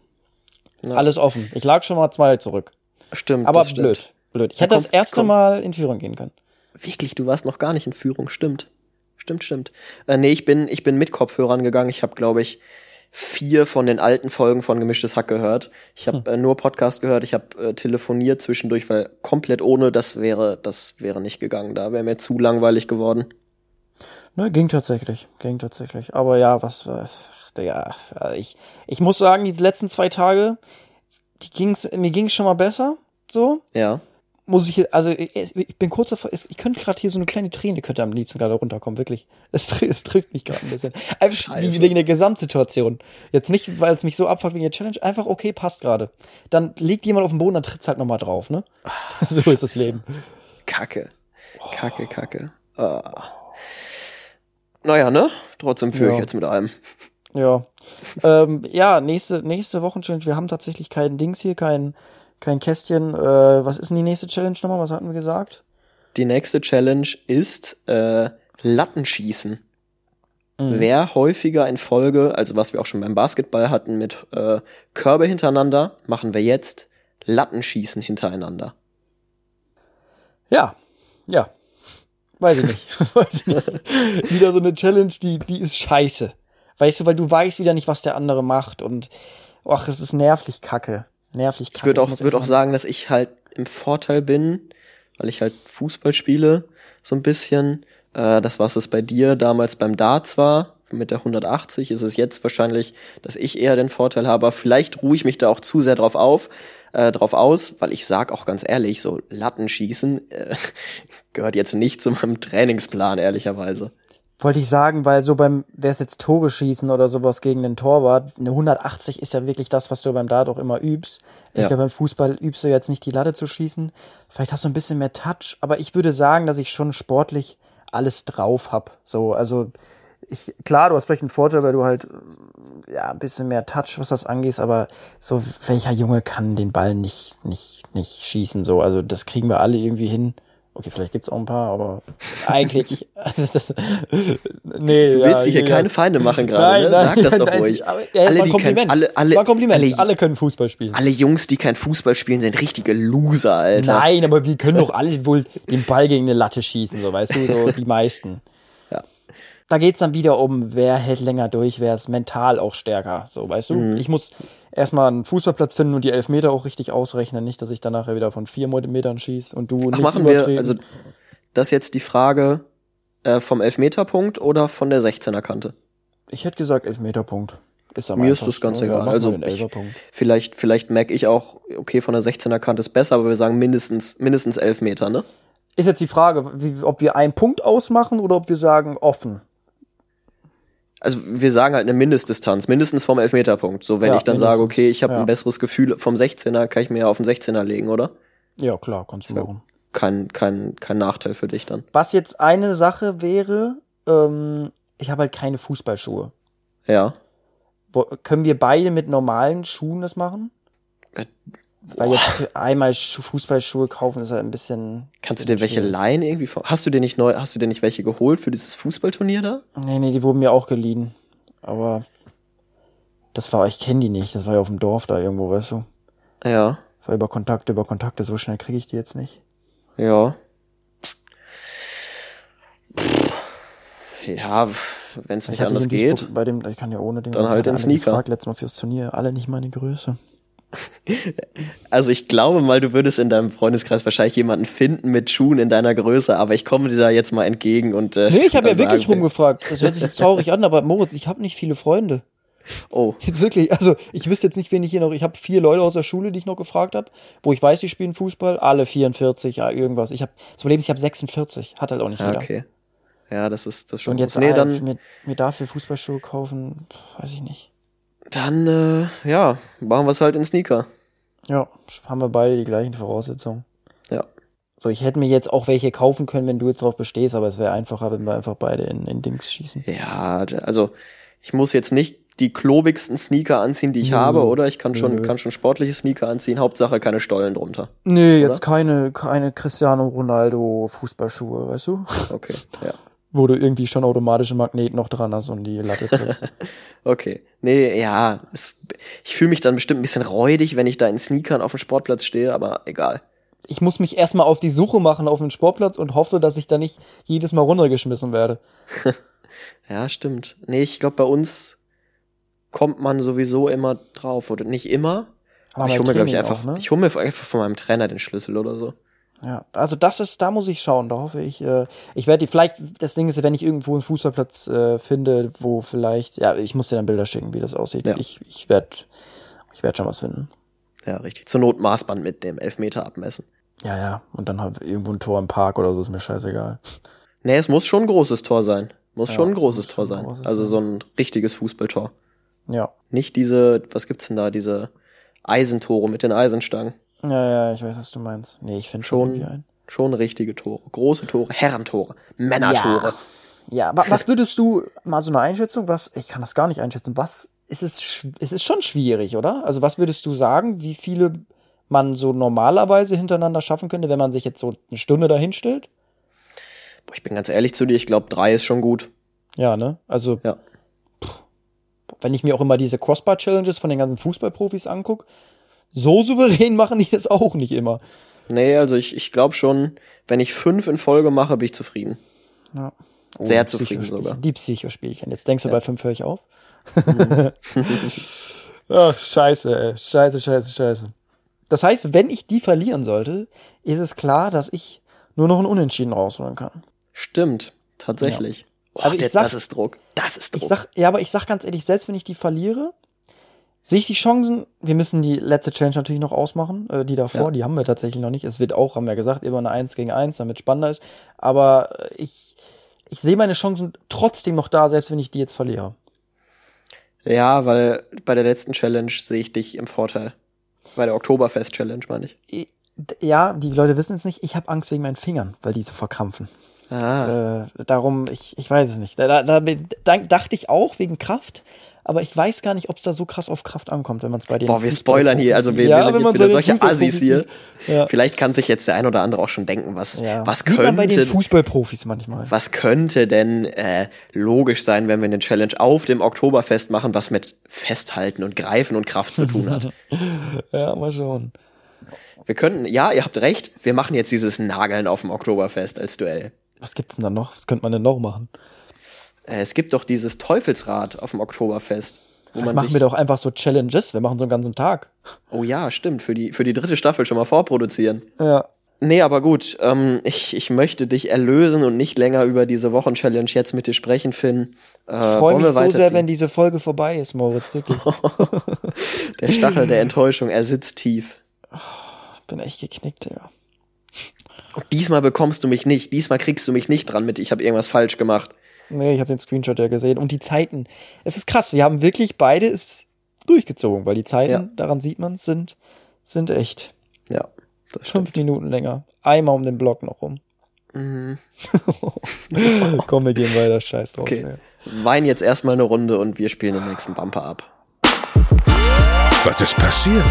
Ja. Alles offen. Ich lag schon mal zwei zurück. Stimmt. Aber blöd. Stimmt. Blöd. Ich ja, hätte komm, das erste komm. Mal in Führung gehen können. Wirklich, du warst noch gar nicht in Führung, stimmt. Stimmt, stimmt. Äh, nee, ich bin, ich bin mit Kopfhörern gegangen. Ich habe, glaube ich, vier von den alten Folgen von Gemischtes Hack gehört. Ich habe hm. äh, nur Podcast gehört, ich habe äh, telefoniert zwischendurch, weil komplett ohne das wäre, das wäre nicht gegangen. Da wäre mir zu langweilig geworden. Ne, ging tatsächlich, ging tatsächlich. Aber ja, was, was Digga, ich, ich muss sagen, die letzten zwei Tage, die ging's, mir ging's schon mal besser, so. Ja muss ich, also ich bin kurz davor, ich könnte gerade hier so eine kleine Träne könnte am liebsten gerade runterkommen, wirklich. Es, es trifft mich gerade ein bisschen. Einfach wegen der Gesamtsituation. Jetzt nicht, weil es mich so abfuckt wegen der Challenge, einfach okay, passt gerade. Dann liegt jemand auf dem Boden, dann tritt's halt nochmal drauf, ne? (laughs) so ist das Leben. Kacke. Kacke, Kacke. Oh. Naja, ne? Trotzdem führe ja. ich jetzt mit allem. Ja. ähm, ja, nächste, nächste Wochenchallenge. Wir haben tatsächlich kein Dings hier, kein, kein Kästchen. Äh, was ist denn die nächste Challenge nochmal? Was hatten wir gesagt? Die nächste Challenge ist äh, Lattenschießen. Wer häufiger in Folge, also was wir auch schon beim Basketball hatten mit äh, Körbe hintereinander, machen wir jetzt Lattenschießen hintereinander. Ja. Ja. Weiß ich nicht. (laughs) Weiß ich nicht. wieder so eine Challenge, die, die ist scheiße. Weißt du, weil du weißt wieder nicht, was der andere macht und ach, es ist nervlich kacke. Nervlich kacke. Ich würde auch, würd auch sagen, dass ich halt im Vorteil bin, weil ich halt Fußball spiele, so ein bisschen. Äh, das, was es bei dir damals beim Darts war, mit der 180, ist es jetzt wahrscheinlich, dass ich eher den Vorteil habe. Vielleicht ruhe ich mich da auch zu sehr drauf auf, äh, drauf aus, weil ich sag auch ganz ehrlich, so Lattenschießen äh, (laughs) gehört jetzt nicht zu meinem Trainingsplan, ehrlicherweise. Wollte ich sagen, weil so beim, wer es jetzt Tore schießen oder sowas gegen den Torwart, eine 180 ist ja wirklich das, was du beim Dart auch immer übst. Ich Ja. glaube, beim Fußball übst du jetzt nicht die Latte zu schießen. Vielleicht hast du ein bisschen mehr Touch, aber ich würde sagen, dass ich schon sportlich alles drauf hab. So, also ich, klar, du hast vielleicht einen Vorteil, weil du halt ja ein bisschen mehr Touch, was das angeht, aber so welcher Junge kann den Ball nicht nicht nicht schießen so, also das kriegen wir alle irgendwie hin. Okay, vielleicht gibt's auch ein paar, aber eigentlich (laughs) also das, nee, Du willst dir hier keine Feinde machen gerade, ne? Sag das doch nein, ruhig. aber- Ja, Alle, die alle- alle- alle- Alle, können Fußball spielen. Alle Jungs, die kein Fußball spielen, sind richtige Loser, Alter. Nein, aber wir können doch alle wohl den Ball gegen eine Latte schießen, so weißt du, so (laughs) die meisten. Ja. Da geht's dann wieder um, wer hält länger durch, wer ist mental auch stärker, so weißt du. Mhm. Ich muss erstmal einen Fußballplatz finden und die Elfmeter auch richtig ausrechnen, nicht, dass ich dann nachher wieder von vier Metern schieß und du Ach, nicht machen wir, also das jetzt die Frage äh, vom Elfmeterpunkt oder von der 16er Kante? ich hätte gesagt Elfmeterpunkt. Ist am Mir ist das ganz egal. Also ich, vielleicht, vielleicht merke ich auch, okay, von der 16er Kante ist besser, aber wir sagen mindestens, mindestens elf Meter, ne? Ist jetzt die Frage, wie, ob wir einen Punkt ausmachen oder ob wir sagen offen. Also wir sagen halt eine Mindestdistanz, mindestens vom Elfmeterpunkt. So, wenn Ja, ich dann sage, okay, ich habe Ja. ein besseres Gefühl vom 16er, kann ich mir auf den 16er legen, oder? Ja, klar, kannst du machen. Kein, kein, kein Nachteil für dich dann. Was jetzt eine Sache wäre, ähm, ich habe halt keine Fußballschuhe. Ja. Wo, können wir beide mit normalen Schuhen das machen? Weil jetzt einmal Schu Fußballschuhe kaufen ist halt ein bisschen. Kannst du dir welche leihen irgendwie? Hast du dir nicht neu, hast du dir nicht welche geholt für dieses Fußballturnier da? Nee, nee, die wurden mir auch geliehen. Aber das war, ich kenne die nicht. Das war ja auf dem Dorf da irgendwo, weißt du? Ja. War über Kontakte, über Kontakte. So schnell kriege ich die jetzt nicht. Ja. Ja, wenn es Ich nicht anders in Duisburg geht. Bei dem, ich kann ja ohne den. Dann halt alle Sneaker. Gefragt, letztes Mal fürs Turnier. Alle nicht meine Größe. Also ich glaube mal, du würdest in deinem Freundeskreis wahrscheinlich jemanden finden mit Schuhen in deiner Größe, aber ich komme dir da jetzt mal entgegen und äh, Nee, ich habe ja wirklich rumgefragt. Das hört sich jetzt traurig an, aber Moritz, ich habe nicht viele Freunde. Oh, Jetzt wirklich, also ich wüsste jetzt nicht, wen ich hier noch. Ich habe vier Leute aus der Schule, die ich noch gefragt habe, wo ich weiß, die spielen Fußball. Alle 44, ja, irgendwas. Ich habe, Problem ist, ich habe 46. Hat halt auch nicht jeder. okay. Ja, das ist das ist schon Und jetzt nee, dann mir, mir dafür Fußballschuhe kaufen, weiß ich nicht. Dann äh, ja, machen wir es halt in Sneaker. Ja, haben wir beide die gleichen Voraussetzungen. Ja. So, ich hätte mir jetzt auch welche kaufen können, wenn du jetzt drauf bestehst, aber es wäre einfacher, wenn wir einfach beide in, in Dings schießen. Ja, also ich muss jetzt nicht die klobigsten Sneaker anziehen, die ich Nö. habe, oder? Ich kann schon Nö. kann schon sportliche Sneaker anziehen, Hauptsache keine Stollen drunter. Nee, Oder? jetzt keine, keine Cristiano Ronaldo Fußballschuhe, weißt du? Okay, ja. Wo du irgendwie schon automatische Magnet noch dran hast und die Latte triffst. (laughs) Okay. Nee, ja, es, ich fühle mich dann bestimmt ein bisschen räudig, wenn ich da in Sneakern auf dem Sportplatz stehe, aber egal. ich muss mich erstmal auf die Suche machen auf den Sportplatz und hoffe, dass ich da nicht jedes Mal runtergeschmissen werde. (laughs) Ja, stimmt. Nee, ich glaube, bei uns kommt man sowieso immer drauf. Oder nicht immer. Aber ich hole mir, glaube ich, einfach, auch, ne? ich hole mir einfach von meinem Trainer den Schlüssel oder so. Ja, also das ist, da muss ich schauen. Da hoffe ich, äh, ich werde die, vielleicht, das Ding ist, wenn ich irgendwo einen Fußballplatz äh, finde, wo vielleicht, ja, ich muss dir dann Bilder schicken, wie das aussieht. Ja. Ich, ich werde, ich werde schon was finden. Ja, richtig. Zur Not Maßband mit dem Elfmeter abmessen. Ja, ja. Und dann halt irgendwo ein Tor im Park oder so, ist mir scheißegal. Nee, es muss schon ein großes Tor sein. Muss Ja, schon ein es großes Tor sein. großes Also so ein richtiges Fußballtor. Ja. Nicht diese, was gibt's denn da, diese Eisentore mit den Eisenstangen. Ja, ja, ich weiß, was du meinst. Nee, ich finde schon Schon, richtige Tore. Große Tore, Herrentore, Männertore. Ja, wa- was würdest du, mal so eine Einschätzung, was, ich kann das gar nicht einschätzen, was, ist es, es ist schon schwierig, oder? Also was würdest du sagen, wie viele man so normalerweise hintereinander schaffen könnte, wenn man sich jetzt so eine Stunde dahin stellt? Boah, ich bin ganz ehrlich zu dir, ich glaube, drei ist schon gut. Ja, ne? Also, Ja. wenn ich mir auch immer diese Crossbar-Challenges von den ganzen Fußballprofis angucke, so souverän (laughs) machen die es auch nicht immer. Nee, also ich, ich glaube schon, wenn ich fünf in Folge mache, bin ich zufrieden. Ja. Sehr die zufrieden sogar. Die Psychospielchen. Jetzt denkst du, bei fünf höre ich auf. (laughs) Ach, scheiße, ey. Scheiße, scheiße, scheiße. Das heißt, wenn ich die verlieren sollte, ist es klar, dass ich nur noch ein Unentschieden rausholen kann. Stimmt, tatsächlich. Boah, Also ich der- sag- das ist Druck. Das ist Druck. Ich sag, ja, aber ich sag ganz ehrlich, selbst wenn ich die verliere, sehe ich die Chancen, wir müssen die letzte Challenge natürlich noch ausmachen, äh, die davor, Ja. die haben wir tatsächlich noch nicht. Es wird auch, haben wir gesagt, immer eine 1 gegen 1, damit spannender ist. Aber äh, ich, ich sehe meine Chancen trotzdem noch da, selbst wenn ich die jetzt verliere. ja, weil bei der letzten Challenge sehe ich dich im Vorteil. Bei der Oktoberfest-Challenge, meine ich. Ja, die Leute wissen es nicht, ich habe Angst wegen meinen Fingern, weil die so verkrampfen. Ah. Äh, darum, ich, ich weiß es nicht. Da, da, da dachte ich auch wegen Kraft, aber ich weiß gar nicht, ob es da so krass auf Kraft ankommt, wenn man es bei den Boah, wir spoilern hier, also wir, Ja, wir sind jetzt wieder solche Assis hier. Ja. Vielleicht kann sich jetzt der ein oder andere auch schon denken, was, Ja. was Sieht man bei den könnte, Fußballprofis manchmal. was könnte denn äh, logisch sein, wenn wir eine Challenge auf dem Oktoberfest machen, was mit Festhalten und Greifen und Kraft zu tun hat. (laughs) Ja, mal schauen. Wir könnten, ja, ihr habt recht, wir machen jetzt dieses Nageln auf dem Oktoberfest als Duell. Was gibt's denn da noch? Was könnte man denn noch machen? Äh, es gibt doch dieses Teufelsrad auf dem Oktoberfest, wo man machen wir doch einfach so Challenges. Wir machen so einen ganzen Tag. oh ja, stimmt, für die, für die dritte Staffel schon mal vorproduzieren. Ja. Nee, aber gut, ähm, ich, ich möchte dich erlösen und nicht länger über diese Wochenchallenge jetzt mit dir sprechen, Finn. Äh, Ich freue mich so sehr, wenn diese Folge vorbei ist, Moritz. Wirklich. (laughs) Der Stachel der Enttäuschung, er sitzt tief. Ich bin echt geknickt, ja. Und diesmal bekommst du mich nicht, diesmal kriegst du mich nicht dran mit, ich habe irgendwas falsch gemacht. Nee, ich habe den Screenshot ja gesehen. Und die Zeiten. Es ist krass. Wir haben wirklich beide es durchgezogen, weil die Zeiten, Ja. daran sieht man, sind, sind echt. Ja, das stimmt. Fünf Minuten länger. Einmal um den Block noch rum. Mhm. (laughs) Komm, wir gehen weiter. Scheiß drauf. Okay. ey. Wein jetzt erstmal eine Runde und wir spielen den nächsten Bumper ab. Was ist passiert?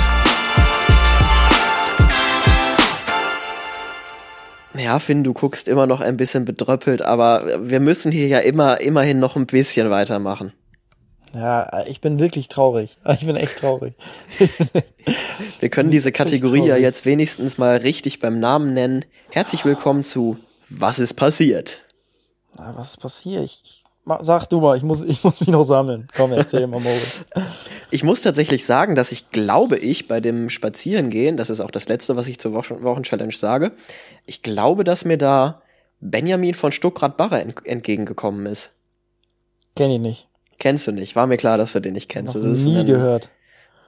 Ja, Finn, du guckst immer noch ein bisschen bedröppelt, aber wir müssen hier ja immer, immerhin noch ein bisschen weitermachen. Ja, ich bin wirklich traurig. (laughs) Ich bin echt traurig. (laughs) Wir können diese Kategorie ja jetzt wenigstens mal richtig beim Namen nennen. Herzlich willkommen zu Was ist passiert? Na, was ist passiert? Ich, sag du mal, ich muss, ich muss mich noch sammeln. Komm, erzähl mal, Moritz. (laughs) Ich muss tatsächlich sagen, dass ich glaube ich bei dem Spazierengehen, das ist auch das letzte, was ich zur Wochen Wochenchallenge sage, ich glaube, dass mir da Benjamin von Stuckrad-Barre ent entgegengekommen ist. Kenn ich nicht. Kennst du nicht? War mir klar, dass du den nicht kennst. Noch Das ist nie ein, gehört.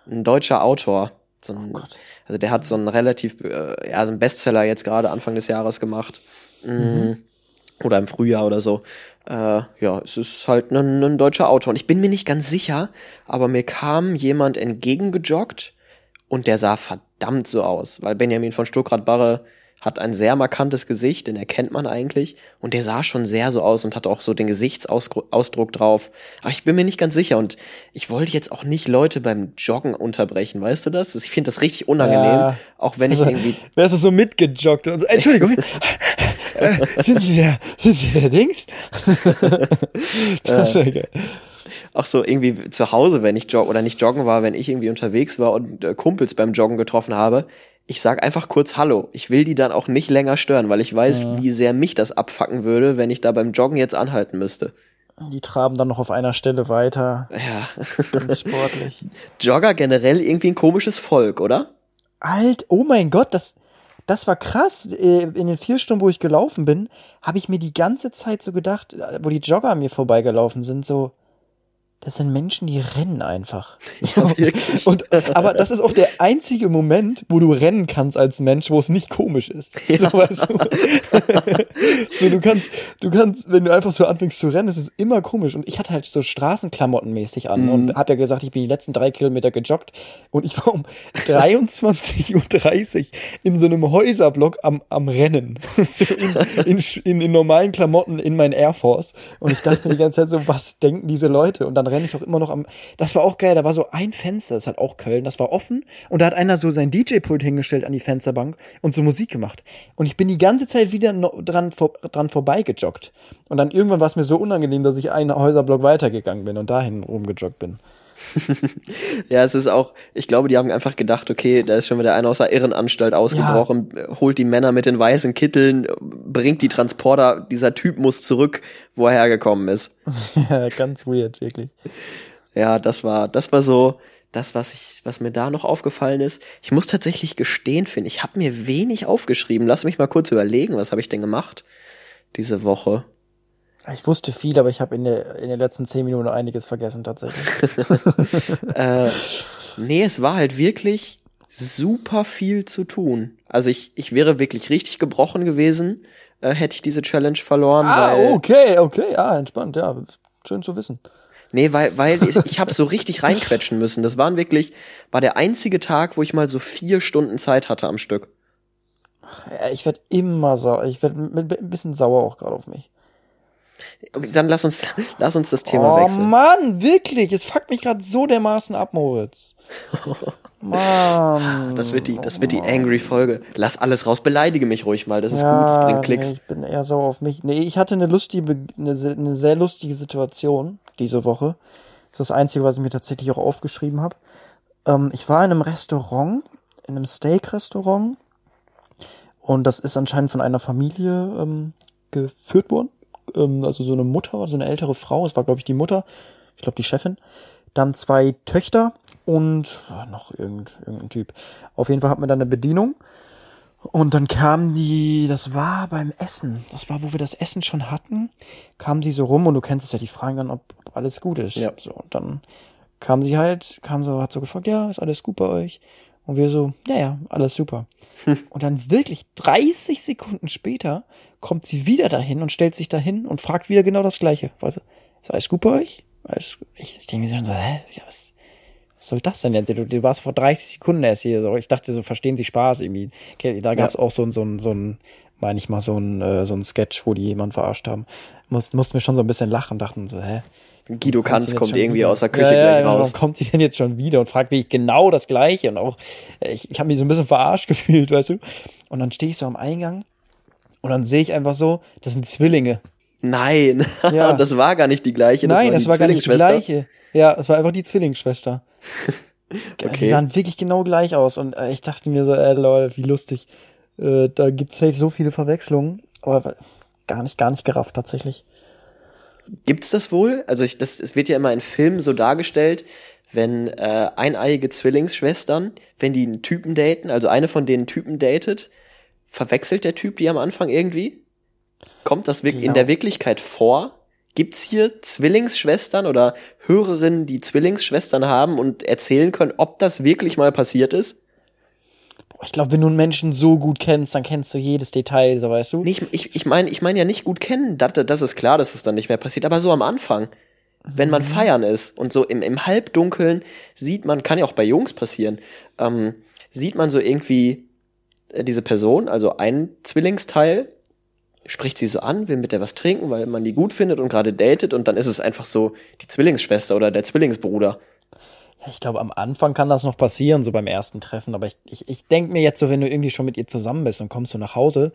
ein deutscher Autor. So ein, Oh Gott. also der hat so einen relativ, äh, ja, so einen Bestseller jetzt gerade Anfang des Jahres gemacht. Mm, Oder im Frühjahr oder so. Äh, ja, es ist halt ein, ein deutscher Autor. Und ich bin mir nicht ganz sicher, aber mir kam jemand entgegengejoggt und der sah verdammt so aus. Weil Benjamin von Stuckrad-Barre hat ein sehr markantes Gesicht, den erkennt man eigentlich. Und der sah schon sehr so aus und hat auch so den Gesichtsausdruck drauf. Aber ich bin mir nicht ganz sicher und ich wollte jetzt auch nicht Leute beim Joggen unterbrechen, weißt du das? Ich finde das richtig unangenehm, Ja. auch wenn ich Also, irgendwie Wärst du so mitgejoggt und so, Entschuldigung, (laughs) äh, sind Sie der, sind Sie der Dings? (laughs) das wäre geil. auch so irgendwie zu Hause, wenn ich joggen oder nicht joggen war, wenn ich irgendwie unterwegs war und äh, Kumpels beim Joggen getroffen habe, ich sag einfach kurz Hallo. Ich will die dann auch nicht länger stören, weil ich weiß, wie sehr mich das abfacken würde, wenn ich da beim Joggen jetzt anhalten müsste. Die traben dann noch auf einer Stelle weiter. Ja. Ganz sportlich. (laughs) Jogger generell irgendwie ein komisches Volk, oder? Alt, oh mein Gott, das, das war krass. Äh, In den vier Stunden, wo ich gelaufen bin, habe ich mir die ganze Zeit so gedacht, äh, wo die Jogger an mir vorbeigelaufen sind, so, das sind Menschen, die rennen einfach. (laughs) Ja, wirklich. Und, aber das ist auch der einzige Moment, wo du rennen kannst als Mensch, wo es nicht komisch ist. (laughs) So, weißt du? (laughs) so, du kannst, du kannst, wenn du einfach so anfängst zu rennen, ist es immer komisch. Und ich hatte halt so Straßenklamotten-mäßig an und hab ja gesagt, ich bin die letzten drei Kilometer gejoggt und ich war um 23.30 Uhr in so einem Häuserblock am, am Rennen. so in, in, in, in normalen Klamotten in mein Air Force. Und ich dachte mir die ganze Zeit so, was denken diese Leute? Und dann renne ich auch immer noch am, das war auch geil, da war so ein Fenster, das hat auch Köln, das war offen und da hat einer so sein DJ-Pult hingestellt an die Fensterbank und so Musik gemacht. Und ich bin die ganze Zeit wieder dran, vor, dran vorbeigejoggt. Und dann irgendwann war es mir so unangenehm, dass ich einen Häuserblock weitergegangen bin und dahin rumgejoggt bin. (laughs) Ja, es ist auch, ich glaube, die haben einfach gedacht, okay, da ist schon wieder einer aus der Irrenanstalt ausgebrochen, holt die Männer mit den weißen Kitteln, bringt die Transporter, dieser Typ muss zurück, wo er hergekommen ist. (laughs) ja, ganz weird, wirklich. Ja, das war, das war so das, was ich, was mir da noch aufgefallen ist. Ich muss tatsächlich gestehen, Finn, ich habe mir wenig aufgeschrieben. Lass mich mal kurz überlegen, was habe ich denn gemacht diese Woche? Ich wusste viel, aber ich habe in, der, in den letzten zehn Minuten einiges vergessen, tatsächlich. (laughs) äh, nee, es war halt wirklich super viel zu tun. Also ich, ich wäre wirklich richtig gebrochen gewesen, äh, hätte ich diese Challenge verloren. ah, weil, okay, okay, ah, entspannt, ja, schön zu wissen. Nee, weil, weil ich, habe so richtig reinquetschen müssen. Das waren wirklich, war der einzige Tag, wo ich mal so vier Stunden Zeit hatte am Stück. Ja, ich werde immer sauer, ich werde ein bisschen sauer auch gerade auf mich. Dann lass uns, lass uns das Thema oh wechseln. Mann, wirklich, es fuckt mich gerade so dermaßen ab, Moritz. (laughs) Mann. Das wird die, das wird die angry Folge. Lass alles raus, beleidige mich ruhig mal. Das ist ja, gut, das bringt Klicks. Nee, ich bin eher sauer auf mich. Nee, ich hatte eine lustige, eine, eine sehr lustige Situation diese Woche. Das ist das Einzige, was ich mir tatsächlich auch aufgeschrieben habe. Ähm, ich war in einem Restaurant, in einem Steak-Restaurant. Und das ist anscheinend von einer Familie ähm, geführt worden. Ähm, also so eine Mutter, so eine ältere Frau. Es war, glaube ich, die Mutter. Ich glaube, die Chefin. Dann zwei Töchter und ah, noch irgend, irgendein Typ. Auf jeden Fall hat man dann eine Bedienung. Und dann kam die, das war beim Essen, das war, wo wir das Essen schon hatten, kam sie so rum und du kennst es ja, die fragen dann, ob, ob alles gut ist. Ja. So, und dann kam sie halt, kam so, hat so gefragt, ja, ist alles gut bei euch? Und wir so, ja, ja, alles super. Und dann wirklich 30 Sekunden später kommt sie wieder dahin und stellt sich dahin und fragt wieder genau das Gleiche. Weißt du, ist alles gut bei euch? Alles, gut? ich, ich denke mir schon so, hä, ja, was, was soll das denn jetzt? Du, du warst vor 30 Sekunden erst hier. So. Ich dachte, so verstehen Sie Spaß irgendwie. Okay, da gab's auch so ein, so ein, so ein, meine ich mal, so ein, äh, so ein Sketch, wo die jemanden verarscht haben. Muss, mussten wir schon so ein bisschen lachen, dachten so, hä? Guido Kanz kommt irgendwie aus der Küche ja, ja, gleich genau. raus. Kommt sie denn jetzt schon wieder und fragt wirklich genau das Gleiche und auch, äh, ich, ich habe mich so ein bisschen verarscht (laughs) gefühlt, weißt du? Und dann stehe ich so am Eingang und dann sehe ich einfach so, das sind Zwillinge. Nein, Ja. (laughs) das war gar nicht die gleiche. Das Nein, war das die war gar nicht die gleiche. Ja, es war einfach die Zwillingsschwester. (laughs) Die Okay. sahen wirklich genau gleich aus und äh, ich dachte mir so, äh, lol, wie lustig. Äh, da gibt's safe so viele Verwechslungen, aber gar nicht, gar nicht gerafft tatsächlich. Gibt's das wohl? Also ich, das, es wird ja immer in Filmen so dargestellt, wenn äh, eineiige Zwillingsschwestern, wenn die einen Typen daten, also eine von denen Typen datet, verwechselt der Typ die am Anfang irgendwie? Kommt das wirk- in der Wirklichkeit vor? Gibt's hier Zwillingsschwestern oder Hörerinnen, die Zwillingsschwestern haben und erzählen können, ob das wirklich mal passiert ist? Ich glaube, wenn du einen Menschen so gut kennst, dann kennst du jedes Detail, so weißt du. Nee, ich, ich, ich meine ich mein ja nicht gut kennen, das, das ist klar, dass es dann nicht mehr passiert, aber so am Anfang, wenn man feiern ist und so im, im Halbdunkeln sieht man, kann ja auch bei Jungs passieren, ähm, sieht man so irgendwie äh, diese Person, also ein Zwillingsteil, spricht sie so an, will mit der was trinken, weil man die gut findet und gerade datet und dann ist es einfach so die Zwillingsschwester oder der Zwillingsbruder. Ja, ich glaube, am Anfang kann das noch passieren, so beim ersten Treffen, aber ich, ich, ich denke mir jetzt so, wenn du irgendwie schon mit ihr zusammen bist und kommst du nach Hause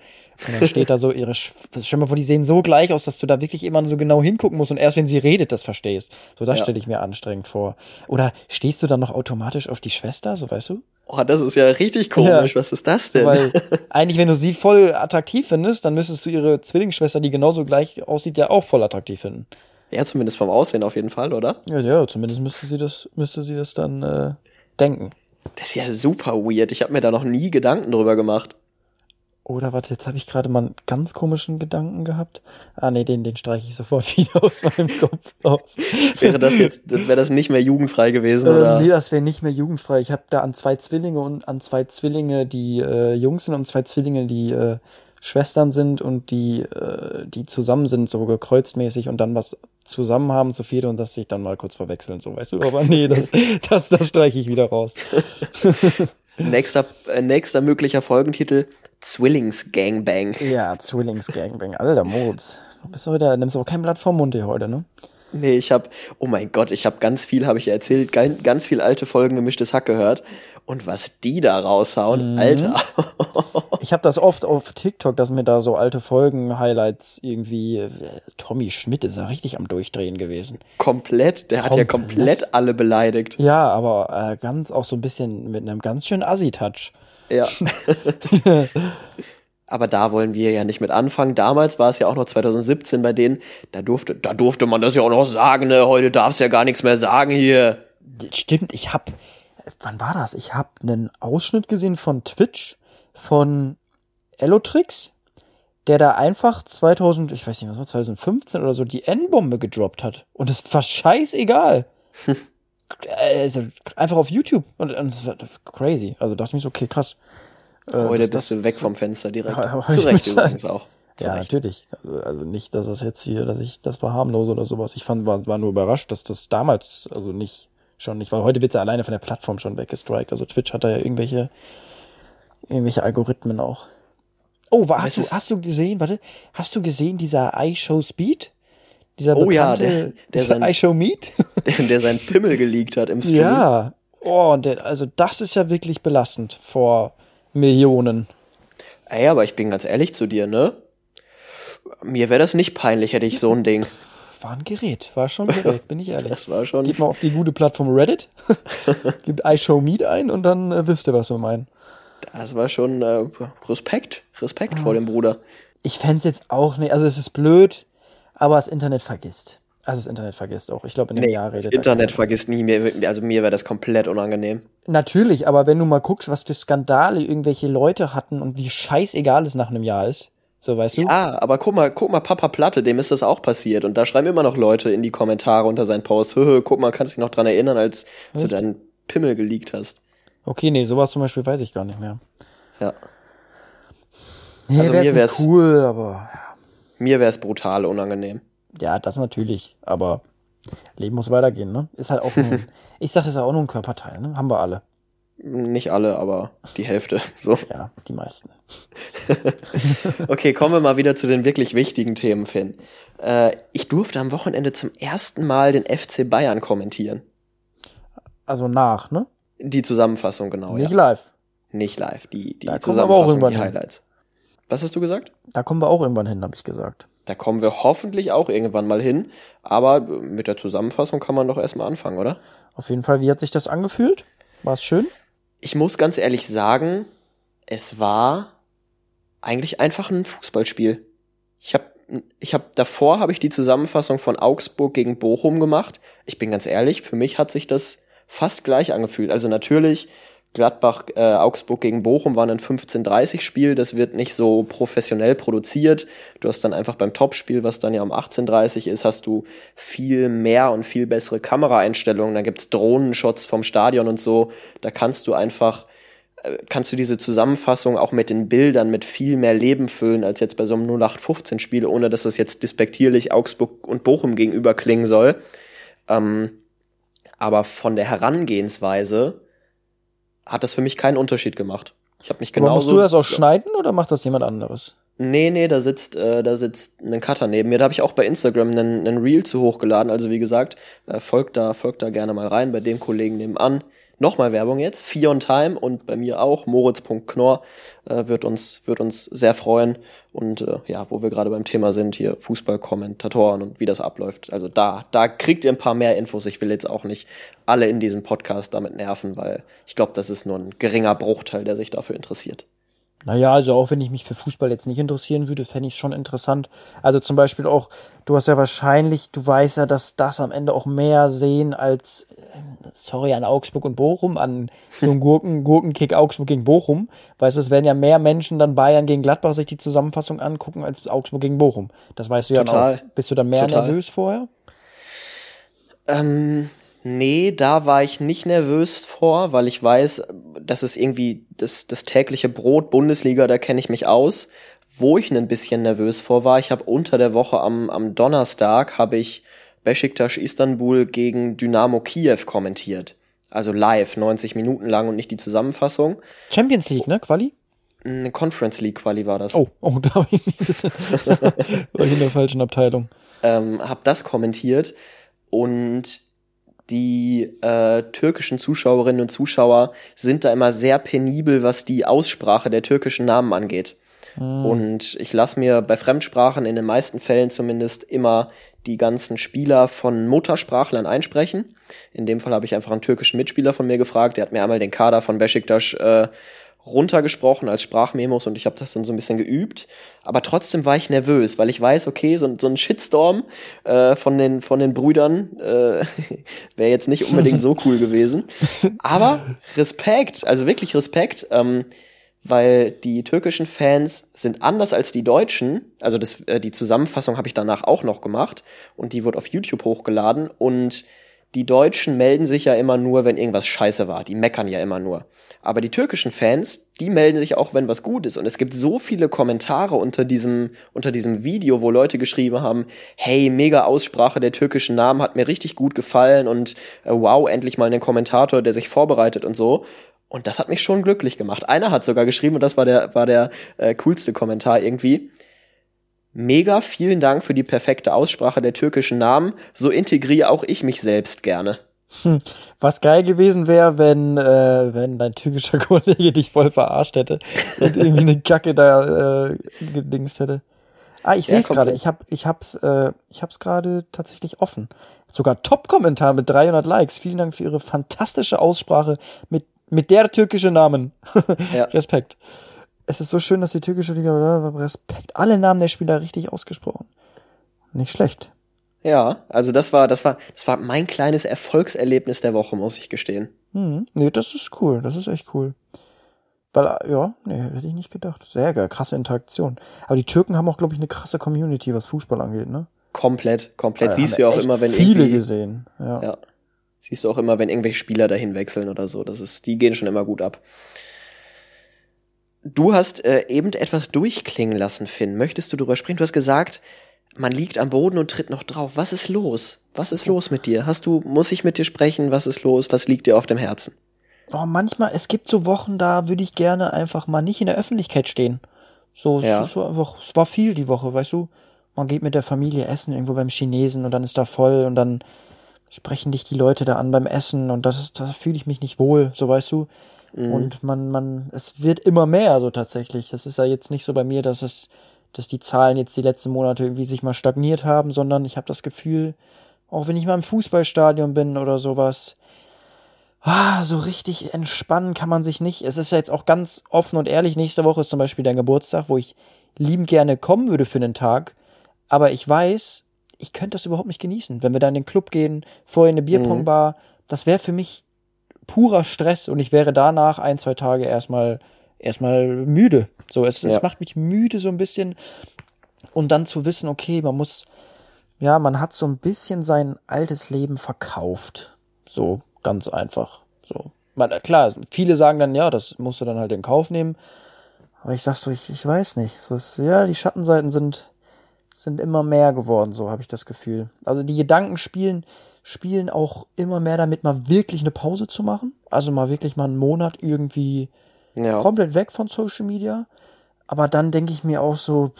und dann steht da so ihre, Sch- (laughs) das dir mal vor, die sehen so gleich aus, dass du da wirklich immer so genau hingucken musst und erst wenn sie redet, das verstehst. So, das Ja. stelle ich mir anstrengend vor. Oder stehst du dann noch automatisch auf die Schwester, so weißt du? Oh, das ist ja richtig komisch, was ist das denn? Weil (laughs) eigentlich, wenn du sie voll attraktiv findest, dann müsstest du ihre Zwillingsschwester, die genauso gleich aussieht, ja auch voll attraktiv finden. Ja, zumindest vom Aussehen auf jeden Fall, oder? Ja, ja, zumindest müsste sie das, müsste sie das dann äh, denken. Das ist ja super weird. Ich habe mir da noch nie Gedanken drüber gemacht. Oder warte, jetzt habe ich gerade mal einen ganz komischen Gedanken gehabt. Ah nee, den, den streiche ich sofort (laughs) wieder aus meinem Kopf aus. Wäre das jetzt, wäre das nicht mehr jugendfrei gewesen, Ähm, oder? nee, das wäre nicht mehr jugendfrei. Ich habe da an zwei Zwillinge und an zwei Zwillinge, die äh, Jungs sind und zwei Zwillinge, die äh, Schwestern sind und die, äh, die zusammen sind, so gekreuztmäßig und dann was zusammen haben zu viert und das sich dann mal kurz verwechseln, so weißt du. Aber nee, das, (laughs) das, das streiche ich wieder raus. (laughs) Nächster, äh, nächster möglicher Folgentitel, Zwillings Gangbang. Ja, Zwillings-Gangbang. Alter, Moritz. Du bist heute, nimmst aber kein Blatt vom Mund hier heute, ne? Nee, ich hab, oh mein Gott, ich hab ganz viel, habe ich ja erzählt, ganz, ganz viel alte Folgen gemischtes Hack gehört. Und was die da raushauen, Mhm. Alter. (laughs) Ich habe das oft auf TikTok, dass mir da so alte Folgen-Highlights irgendwie. äh, Tommy Schmidt ist ja richtig am Durchdrehen gewesen. komplett, der hat ja Komplett. komplett alle beleidigt. Ja, aber äh, ganz auch so ein bisschen mit einem ganz schönen Assi-Touch. Ja. (laughs) (laughs) Aber da wollen wir ja nicht mit anfangen. Damals war es ja auch noch 2017 bei denen, da durfte, da durfte man das ja auch noch sagen, ne? Heute darfst du ja gar nichts mehr sagen hier. Stimmt, ich hab. Wann war das? Ich hab einen Ausschnitt gesehen von Twitch von Elotrix, der da einfach 2000, ich weiß nicht, was war 2015 oder so, die N-Bombe gedroppt hat. Und es war scheißegal. (laughs) also, einfach auf YouTube. Und, und es war crazy. Also dachte ich mir so, okay, krass. Äh, Heute das- bist du weg vom Fenster direkt. Ja, (laughs) Zu Recht übrigens auch. Zu Ja, Recht. natürlich. Also, also nicht, dass das jetzt hier, dass ich das verharmlose oder sowas. Ich fand, war, war nur überrascht, dass das damals, also nicht, schon nicht, weil heute wird's ja alleine von der Plattform schon weggestrikt. Also Twitch hat da ja irgendwelche, irgendwelche Algorithmen auch. Oh, war, hast du, hast du gesehen, warte, hast du gesehen, dieser iShow Speed? Dieser Oh ja, der- der sein- iShow Meet? (laughs) Der seinen Pimmel geleakt hat im (laughs) Stream. ja. Oh, und der, also das ist ja wirklich belastend vor Millionen. Ey, aber ich bin ganz ehrlich zu dir, ne? Mir wäre das nicht peinlich, hätte ich so ein Ding. (laughs) War ein Gerät, war schon ein Gerät, bin ich (laughs) ehrlich. Das war schon. Geht mal auf die gute Plattform Reddit, (laughs) gibt iShow Meet ein und dann äh, wisst ihr, was wir meinen. Das war schon äh, Respekt. Respekt vor dem Bruder. Ich fänd's jetzt auch nicht, also es ist blöd, aber das Internet vergisst. Also das Internet vergisst auch. Ich glaube, in dem Jahr das redet da Internet vergisst nie mehr. Also mir wäre das komplett unangenehm. Natürlich, aber wenn du mal guckst, was für Skandale irgendwelche Leute hatten und wie scheißegal es nach einem Jahr ist, so weißt du? Ah, aber guck mal, guck mal, Papa Platte, dem ist das auch passiert. Und da schreiben immer noch Leute in die Kommentare unter seinen Post, (laughs) Höhö, guck mal, kannst dich noch dran erinnern, als du deinen Pimmel geleakt hast. Okay, nee, sowas zum Beispiel weiß ich gar nicht mehr. Ja. Nee, Also wär mir wär's- cool, aber Mir wäre es brutal unangenehm. Ja, das natürlich, aber Leben muss weitergehen, ne? Ist halt auch ein- (laughs) ich sag, ist ja auch nur ein Körperteil, ne? Haben wir alle. Nicht alle, aber die Hälfte. (laughs) So. Ja, die meisten. (laughs) Okay, kommen wir mal wieder zu den wirklich wichtigen Themen, Finn. Äh, ich durfte am Wochenende zum ersten Mal den FC Bayern kommentieren. Also nach, ne? Die Zusammenfassung, genau. Nicht ja. live. Nicht live, die, die Da Zusammenfassung, irgendwann die hin. Highlights. Was hast du gesagt? Da kommen wir auch irgendwann hin, habe ich gesagt. Da kommen wir hoffentlich auch irgendwann mal hin. Aber mit der Zusammenfassung kann man doch erstmal anfangen, oder? Auf jeden Fall, wie hat sich das angefühlt? War es schön? Ich muss ganz ehrlich sagen, es war eigentlich einfach ein Fußballspiel. Ich habe ich hab, davor habe ich die Zusammenfassung von Augsburg gegen Bochum gemacht. Ich bin ganz ehrlich, für mich hat sich das fast gleich angefühlt. Also natürlich Gladbach, äh, Augsburg gegen Bochum waren ein 15:30 Spiel. Das wird nicht so professionell produziert. Du hast dann einfach beim Topspiel, was dann ja um 18:30 ist, hast du viel mehr und viel bessere Kameraeinstellungen. Da gibt's Drohnenshots vom Stadion und so. Da kannst du einfach äh, kannst du diese Zusammenfassung auch mit den Bildern mit viel mehr Leben füllen als jetzt bei so einem 0815 Spiel, ohne dass das jetzt despektierlich Augsburg und Bochum gegenüber klingen soll. Ähm, aber von der Herangehensweise hat das für mich keinen Unterschied gemacht. Ich habe mich Aber genauso. musst du das auch schneiden oder macht das jemand anderes? Nee, nee, da sitzt, äh, da sitzt ein Cutter neben mir. Da habe ich auch bei Instagram einen, einen Reel zu hochgeladen. Also wie gesagt, äh, folgt da, folgt da gerne mal rein bei dem Kollegen nebenan. Nochmal Werbung jetzt, Vier on Time und bei mir auch, moritz.knorr, äh, wird uns, wird uns sehr freuen. Und äh, ja, wo wir gerade beim Thema sind, hier Fußballkommentatoren und wie das abläuft. Also da, da kriegt ihr ein paar mehr Infos. Ich will jetzt auch nicht alle in diesem Podcast damit nerven, weil ich glaube, das ist nur ein geringer Bruchteil, der sich dafür interessiert. Naja, also auch wenn ich mich für Fußball jetzt nicht interessieren würde, fände ich es schon interessant. Also zum Beispiel auch, du hast ja wahrscheinlich, du weißt ja, dass das am Ende auch mehr sehen als, sorry, an Augsburg und Bochum, an so einen (laughs) Gurken, Gurkenkick Augsburg gegen Bochum. Weißt du, es werden ja mehr Menschen dann Bayern gegen Gladbach sich die Zusammenfassung angucken als Augsburg gegen Bochum. Das weißt du ja Total. auch. Bist du dann mehr Total. nervös vorher? Ähm, nee, da war ich nicht nervös vor, weil ich weiß, das ist irgendwie das, das tägliche Brot Bundesliga, da kenne ich mich aus. Wo ich ein bisschen nervös vor war, ich habe unter der Woche am, am Donnerstag habe ich Besiktas Istanbul gegen Dynamo Kiew kommentiert. Also live, 90 Minuten lang und nicht die Zusammenfassung. Champions League, ne? Quali? Eine Conference League Quali war das. Oh, oh, (laughs) da war ich, bisschen, war ich in der falschen Abteilung. ähm, habe das kommentiert und die äh, türkischen Zuschauerinnen und Zuschauer sind da immer sehr penibel, was die Aussprache der türkischen Namen angeht. Und ich lasse mir bei Fremdsprachen in den meisten Fällen zumindest immer die ganzen Spieler von Muttersprachlern einsprechen. In dem Fall habe ich einfach einen türkischen Mitspieler von mir gefragt. Der hat mir einmal den Kader von Besiktas äh, runtergesprochen als Sprachmemos und ich habe das dann so ein bisschen geübt. Aber trotzdem war ich nervös, weil ich weiß, okay, so, so ein Shitstorm äh, von, den, von den Brüdern äh, (laughs) wäre jetzt nicht unbedingt so cool gewesen. Aber Respekt, also wirklich Respekt. Ähm, weil die türkischen Fans sind anders als die deutschen. Also das, äh, die Zusammenfassung habe ich danach auch noch gemacht und die wurde auf YouTube hochgeladen und die Deutschen melden sich ja immer nur, wenn irgendwas scheiße war. Die meckern ja immer nur. Aber die türkischen Fans, die melden sich auch, wenn was gut ist. Und es gibt so viele Kommentare unter diesem, unter diesem Video, wo Leute geschrieben haben, hey, mega Aussprache der türkischen Namen hat mir richtig gut gefallen und äh, wow, endlich mal einen Kommentator, der sich vorbereitet und so. Und das hat mich schon glücklich gemacht. Einer hat sogar geschrieben, und das war der, war der äh, coolste Kommentar irgendwie. Mega, vielen Dank für die perfekte Aussprache der türkischen Namen. So integriere auch ich mich selbst gerne. Was geil gewesen wäre, wenn, äh, wenn dein türkischer (laughs) Kollege dich voll verarscht hätte und irgendwie eine Kacke da äh, gedingst hätte. Ah, ich Ja, sehe es gerade. Ich hab, ich hab's, äh, ich hab's gerade tatsächlich offen. Sogar Top-Kommentar mit 300 Likes. Vielen Dank für Ihre fantastische Aussprache mit mit der türkische Namen. (laughs) Ja. Respekt. Es ist so schön, dass die türkische Liga Respekt. Alle Namen der Spieler richtig ausgesprochen. Nicht schlecht. Ja, also das war, das war, das war mein kleines Erfolgserlebnis der Woche, muss ich gestehen. Hm, nee, das ist cool. Das ist echt cool. Weil, äh, ja, nee, hätte ich nicht gedacht. Sehr geil, krasse Interaktion. Aber die Türken haben auch, glaube ich, eine krasse Community, was Fußball angeht, ne? Komplett, komplett. Äh, Siehst du ja auch immer, wenn viele irgendwie, gesehen. Ja. Ja. Siehst du auch immer, wenn irgendwelche Spieler dahin wechseln oder so. Das ist, die gehen schon immer gut ab. Du hast äh, eben etwas durchklingen lassen, Finn. Möchtest du darüber sprechen? Du hast gesagt, man liegt am Boden und tritt noch drauf. Was ist los? Was ist los mit dir? Hast du, muss ich mit dir sprechen? Was ist los? Was liegt dir auf dem Herzen? Oh, manchmal, es gibt so Wochen, da würde ich gerne einfach mal nicht in der Öffentlichkeit stehen. So, Ja. es, ist so einfach, es war viel die Woche, weißt du? Man geht mit der Familie essen irgendwo beim Chinesen und dann ist da voll und dann sprechen dich die Leute da an beim Essen und das ist, da fühle ich mich nicht wohl, so weißt du. Und man, man, es wird immer mehr, so tatsächlich. Das ist ja jetzt nicht so bei mir, dass es, dass die Zahlen jetzt die letzten Monate irgendwie sich mal stagniert haben, sondern ich habe das Gefühl, auch wenn ich mal im Fußballstadion bin oder sowas, ah, so richtig entspannen kann man sich nicht. Es ist ja jetzt auch ganz offen und ehrlich, nächste Woche ist zum Beispiel dein Geburtstag, wo ich liebend gerne kommen würde für den Tag, aber ich weiß, ich könnte das überhaupt nicht genießen. Wenn wir da in den Club gehen, vorher in eine Bierpongbar, das wäre für mich purer Stress und ich wäre danach ein, zwei Tage erstmal erstmal müde. So, es, Ja. es macht mich müde so ein bisschen. Und dann zu wissen, okay, man muss, ja, man hat so ein bisschen sein altes Leben verkauft. So, ganz einfach. So. Man, klar, viele sagen dann, ja, das musst du dann halt in Kauf nehmen. Aber ich sag so, ich, ich weiß nicht. So ist, ja, die Schattenseiten sind, sind immer mehr geworden, so habe ich das Gefühl. Also die Gedanken spielen, spielen auch immer mehr damit, mal wirklich eine Pause zu machen. Also mal wirklich mal einen Monat irgendwie Ja. komplett weg von Social Media. Aber dann denke ich mir auch so,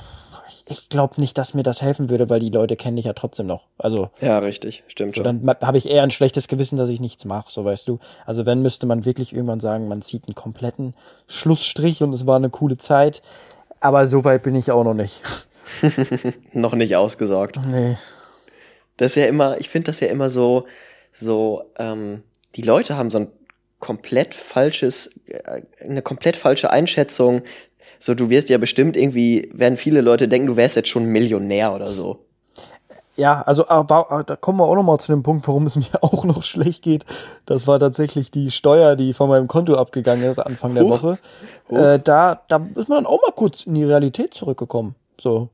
ich, ich glaube nicht, dass mir das helfen würde, weil die Leute kennen dich ja trotzdem noch. Also Ja, richtig. Stimmt so, schon. dann habe ich eher ein schlechtes Gewissen, dass ich nichts mache, so weißt du. Also wenn müsste man wirklich irgendwann sagen, man zieht einen kompletten Schlussstrich und es war eine coole Zeit. Aber so weit bin ich auch noch nicht. (laughs) Noch nicht ausgesorgt. Nee. Das ist ja immer, ich finde das ja immer so, so, ähm, die Leute haben so ein komplett falsches, äh, eine komplett falsche Einschätzung. So, du wirst ja bestimmt irgendwie, werden viele Leute denken, du wärst jetzt schon Millionär oder so. ja, also aber, da kommen wir auch noch mal zu dem Punkt, warum es (laughs) mir auch noch schlecht geht. Das war tatsächlich die Steuer, die von meinem Konto abgegangen ist Anfang der Huch. Woche. Huch. Äh, da, da ist man dann auch mal kurz in die Realität zurückgekommen. So.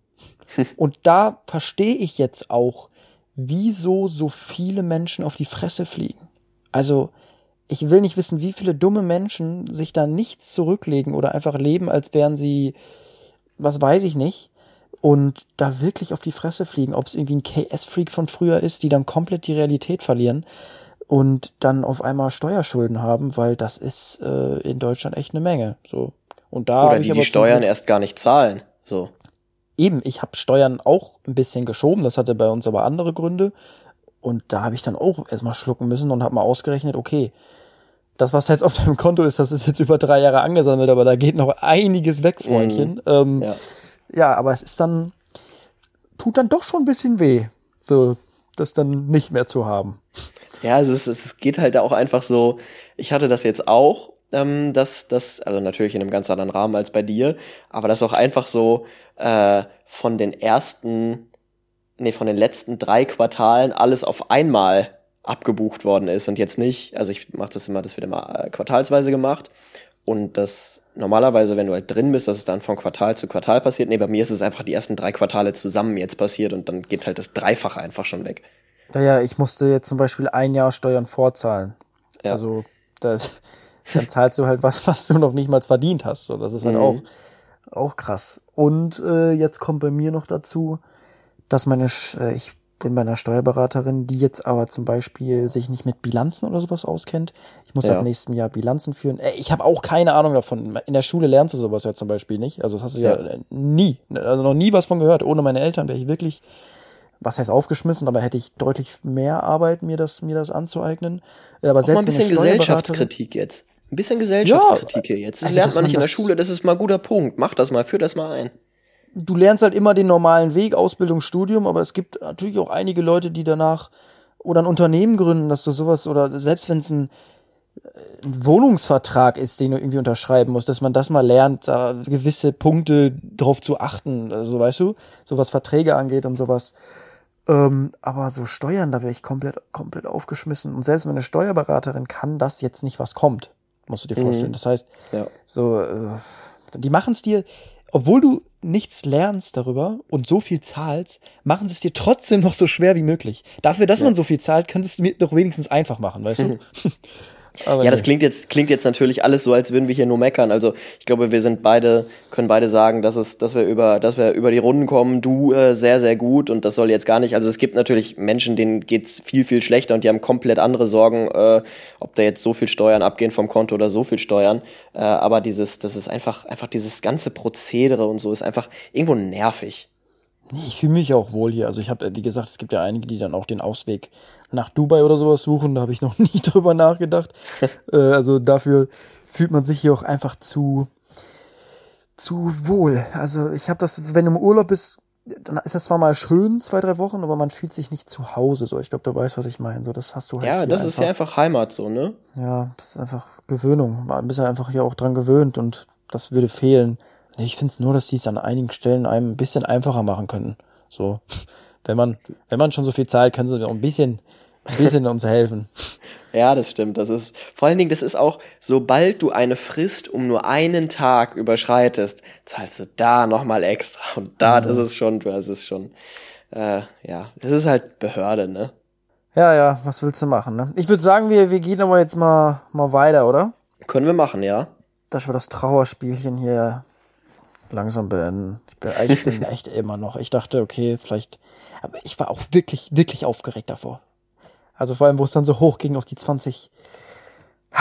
(laughs) Und da verstehe ich jetzt auch, wieso so viele Menschen auf die Fresse fliegen. Also, ich will nicht wissen, wie viele dumme Menschen sich da nichts zurücklegen oder einfach leben, als wären sie, was weiß ich nicht, und da wirklich auf die Fresse fliegen, ob es irgendwie ein KS-Freak von früher ist, die dann komplett die Realität verlieren und dann auf einmal Steuerschulden haben, weil das ist äh, in Deutschland echt eine Menge. So. Und da Oder die aber die Steuern erst gar nicht zahlen. So. Eben, ich habe Steuern auch ein bisschen geschoben, das hatte bei uns aber andere Gründe. Und da habe ich dann auch erstmal schlucken müssen und habe mal ausgerechnet, okay, das, was jetzt auf deinem Konto ist, das ist jetzt über drei Jahre angesammelt, aber da geht noch einiges weg, Freundchen. Ähm, Ja. ja, aber es ist dann, tut dann doch schon ein bisschen weh, so das dann nicht mehr zu haben. Ja, es, ist, es geht halt auch einfach so, ich hatte das jetzt auch, ähm, dass das, also natürlich in einem ganz anderen Rahmen als bei dir, aber das auch einfach so äh, von den ersten, nee, von den letzten drei Quartalen alles auf einmal abgebucht worden ist und jetzt nicht, also ich mache das immer, das wird immer äh, quartalsweise gemacht und das normalerweise, wenn du halt drin bist, dass es dann von Quartal zu Quartal passiert. Nee, bei mir ist es einfach die ersten drei Quartale zusammen jetzt passiert und dann geht halt das Dreifache einfach schon weg. Naja, ich musste jetzt zum Beispiel ein Jahr Steuern vorzahlen. Ja. Also das, dann zahlst du halt was, was du noch nicht mal verdient hast. So, das ist halt Mhm. auch, auch krass. Und äh, jetzt kommt bei mir noch dazu, dass meine, Sch- äh, ich bin bei einer Steuerberaterin, die jetzt aber zum Beispiel sich nicht mit Bilanzen oder sowas auskennt. Ich muss Ja. ab nächstem Jahr Bilanzen führen. Äh, ich habe auch keine Ahnung davon. In der Schule lernst du sowas ja zum Beispiel nicht. Also das hast du ja, Ja. nie, also noch nie was von gehört. Ohne meine Eltern wäre ich wirklich was heißt aufgeschmissen, aber hätte ich deutlich mehr Arbeit, mir das, mir das anzueignen. Äh, Aber Auch mal ein bisschen Gesellschaftskritik jetzt. Ein bisschen Gesellschaftskritik hier jetzt. Das also, lernt man man nicht in der Schule, das ist mal ein guter Punkt. Mach das mal, führ das mal ein. du lernst halt immer den normalen Weg, Ausbildung, Studium, aber es gibt natürlich auch einige Leute, die danach oder ein Unternehmen gründen, dass du sowas oder selbst wenn es ein, ein Wohnungsvertrag ist, den du irgendwie unterschreiben musst, dass man das mal lernt, da gewisse Punkte drauf zu achten, also weißt du, so was Verträge angeht und sowas. Ähm, aber so Steuern, da wäre ich komplett, komplett aufgeschmissen. Und selbst meine Steuerberaterin kann das jetzt nicht, was kommt, musst du dir vorstellen. Das heißt, Ja. so, äh, die machen es dir, obwohl du nichts lernst darüber und so viel zahlst, machen sie es dir trotzdem noch so schwer wie möglich. Dafür, dass man so viel zahlt, könntest du mir doch wenigstens einfach machen, weißt du? (laughs) Aber Ja, das klingt jetzt, klingt jetzt natürlich alles so, als würden wir hier nur meckern. Also ich glaube, wir sind beide, können beide sagen, dass es, dass wir über, dass wir über die Runden kommen, du äh, sehr, sehr gut und das soll jetzt gar nicht. Also es gibt natürlich Menschen, denen geht's viel, viel schlechter und die haben komplett andere Sorgen, äh, ob da jetzt so viel Steuern abgehen vom Konto oder so viel Steuern. Äh, aber dieses, das ist einfach, einfach dieses ganze Prozedere und so ist einfach irgendwo nervig. Nee, ich fühle mich auch wohl hier. Also ich habe, wie gesagt, es gibt ja einige, die dann auch den Ausweg nach Dubai oder sowas suchen. Da habe ich noch (laughs) nie drüber nachgedacht. (laughs) äh, also dafür fühlt man sich hier auch einfach zu zu wohl. Also ich habe das, wenn du im Urlaub bist, dann ist das zwar mal schön, zwei, drei Wochen, aber man fühlt sich nicht zu Hause. So, ich glaube, du weißt, was ich meine. So, das hast du halt Ja, das einfach. ist ja einfach Heimat so, ne? Ja, das ist einfach Gewöhnung. Man ist ja einfach hier auch dran gewöhnt und das würde fehlen. Ich finde es nur, dass die es an einigen Stellen einem ein bisschen einfacher machen könnten. So, wenn man, wenn man schon so viel zahlt, können sie auch ein bisschen, ein bisschen (laughs) uns helfen. Ja, das stimmt. Das ist vor allen Dingen, das ist auch, sobald du eine Frist um nur einen Tag überschreitest, zahlst du da nochmal extra. Und da, das ist schon, das ist schon, äh, ja, das ist halt Behörde, ne? Ja, ja, was willst du machen, ne? Ich würde sagen, wir, wir gehen aber jetzt mal, mal weiter, oder? Können wir machen, ja. Dass wir das Trauerspielchen hier langsam beenden. Ich bin, (laughs) ich bin echt immer noch. Ich dachte, okay, vielleicht. Aber ich war auch wirklich, wirklich aufgeregt davor. Also vor allem, wo es dann so hoch ging auf die 20. (sighs)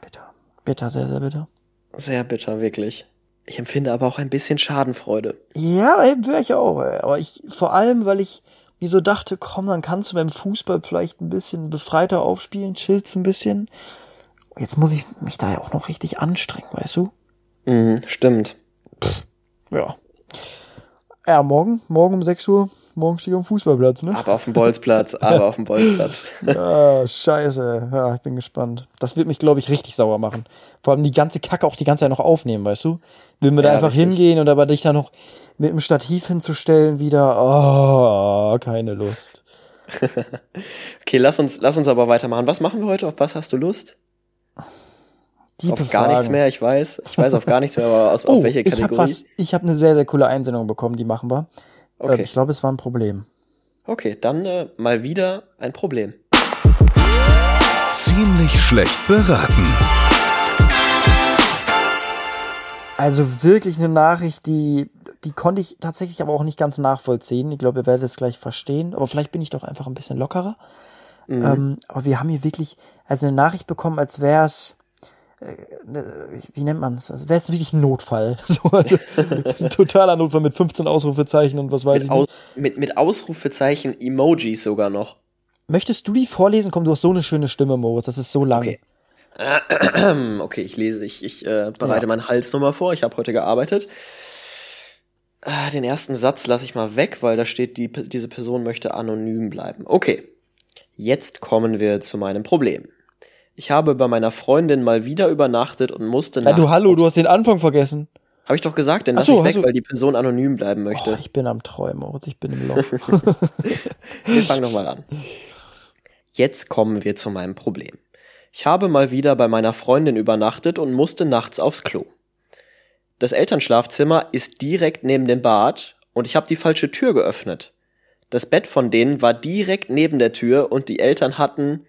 Bitter. Bitter, sehr, sehr bitter. Sehr bitter, wirklich. Ich empfinde aber auch ein bisschen Schadenfreude. Ja, wäre ich auch, ey. Aber ich, vor allem, weil ich mir so dachte, komm, dann kannst du beim Fußball vielleicht ein bisschen befreiter aufspielen, chillst ein bisschen. Jetzt muss ich mich da ja auch noch richtig anstrengen, weißt du? Mhm, stimmt. Ja. Ja, morgen, morgen um 6 Uhr morgen stehe ich am Fußballplatz, ne? Aber auf dem Bolzplatz, aber auf dem Bolzplatz. (laughs) ah, scheiße. Ja, ich bin gespannt. Das wird mich, glaube ich, richtig sauer machen. Vor allem die ganze Kacke auch die ganze Zeit noch aufnehmen, weißt du? Wir da Ja, einfach richtig. hingehen und aber dich da noch mit dem Stativ hinzustellen wieder. Oh, keine Lust. (laughs) Okay, lass uns, lass uns aber weitermachen. Was machen wir heute? Auf was hast du Lust? Die auf gar nichts mehr, ich weiß. Ich weiß auf gar nichts mehr, aber aus, Oh, auf welche ich habe Kategorie? was. Ich habe eine sehr, sehr coole Einsendung bekommen, die machen wir. Okay. Ähm, ich glaube, es war ein Problem. Okay, dann äh, mal wieder ein Problem. Ziemlich schlecht beraten. Also wirklich eine Nachricht, die, die konnte ich tatsächlich aber auch nicht ganz nachvollziehen. Ich glaube, ihr werdet es gleich verstehen. Aber vielleicht bin ich doch einfach ein bisschen lockerer. Mhm. Ähm, aber wir haben hier wirklich also eine Nachricht bekommen, als wäre es, äh, wie nennt man es? Als wäre es wirklich ein Notfall. (laughs) So, also, ein totaler Notfall mit 15 Ausrufezeichen und was weiß Mit, ich Aus, nicht. mit, mit Ausrufezeichen, Emojis sogar noch. Möchtest du die vorlesen? Komm, du hast so eine schöne Stimme, Moritz. Das ist so lang. Okay. (clears throat) Okay, ich lese, ich, ich äh, bereite Ja. meinen Hals nochmal vor. Ich habe heute gearbeitet. Ah, Den ersten Satz lasse ich mal weg, weil da steht, die, diese Person möchte anonym bleiben. Okay, jetzt kommen wir zu meinem Problem. Ich habe bei meiner Freundin mal wieder übernachtet und musste Ja, du Hallo, du hast den Anfang vergessen. Hab ich doch gesagt, den Ach lass so, ich weg, du- weil die Person anonym bleiben möchte. Oh, ich bin am Träumen, Moritz. Ich bin im Loch. (laughs) Wir fangen nochmal an. Jetzt kommen wir zu meinem Problem. Ich habe mal wieder bei meiner Freundin übernachtet und musste nachts aufs Klo. Das Elternschlafzimmer ist direkt neben dem Bad und ich habe die falsche Tür geöffnet. Das Bett von denen war direkt neben der Tür und die Eltern hatten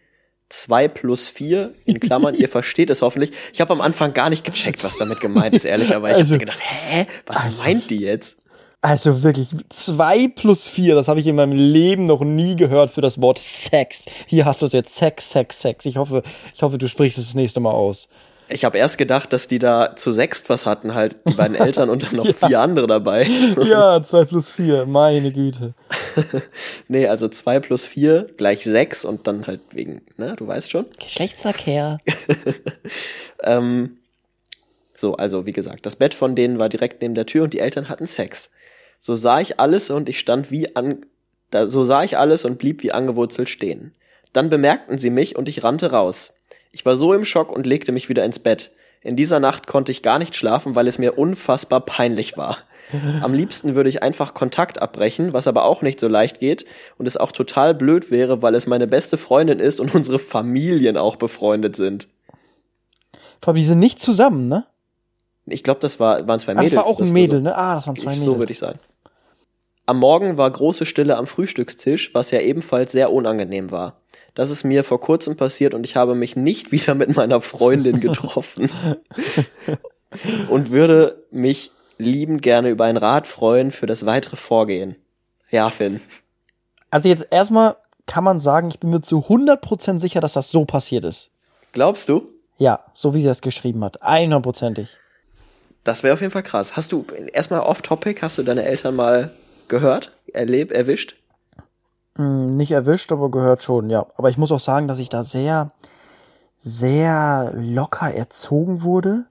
zwei plus vier in Klammern, ihr (laughs) versteht es hoffentlich. Ich habe am Anfang gar nicht gecheckt, was damit gemeint ist, ehrlicherweise. Ich Also- habe gedacht, hä, was also- meint die jetzt? Also wirklich, zwei plus vier, das habe ich in meinem Leben noch nie gehört für das Wort Sex. Hier hast du es jetzt, Sex, Sex, Sex. Ich hoffe, ich hoffe, du sprichst es das nächste Mal aus. Ich habe erst gedacht, dass die da zu sechst was hatten, halt die beiden Eltern und dann noch (laughs) vier andere dabei. (laughs) Ja, zwei plus vier, meine Güte. (laughs) nee, also zwei plus vier gleich sechs und dann halt wegen, ne, du weißt schon. Geschlechtsverkehr. Ähm, so, also wie gesagt, das Bett von denen war direkt neben der Tür und die Eltern hatten Sex. So sah ich alles und ich stand wie an, da, so sah ich alles und blieb wie angewurzelt stehen. Dann bemerkten sie mich und ich rannte raus. Ich war so im Schock und legte mich wieder ins Bett. In dieser Nacht konnte ich gar nicht schlafen, weil es mir unfassbar peinlich war. Am liebsten würde ich einfach Kontakt abbrechen, was aber auch nicht so leicht geht und es auch total blöd wäre, weil es meine beste Freundin ist und unsere Familien auch befreundet sind. Vor allem, die sind nicht zusammen, ne? Ich glaube, das war, waren zwei Ah, Mädels. das war auch ein Mädel, so. ne? Ah, das waren zwei Ich, Mädels. so würde ich sagen. Am Morgen war große Stille am Frühstückstisch, was ja ebenfalls sehr unangenehm war. Das ist mir vor kurzem passiert und ich habe mich nicht (laughs) wieder mit meiner Freundin getroffen. (laughs) und würde mich liebend gerne über einen Rat freuen für das weitere Vorgehen. Ja, Finn. Also jetzt erstmal kann man sagen, ich bin mir zu 100% sicher, dass das so passiert ist. Glaubst du? Ja, so wie sie das geschrieben hat. 100%ig. Das wäre auf jeden Fall krass. Hast du erstmal off-topic, hast du deine Eltern mal gehört, erlebt, erwischt? Hm, nicht erwischt, aber gehört schon, ja. Aber ich muss auch sagen, dass ich da sehr, sehr locker erzogen wurde.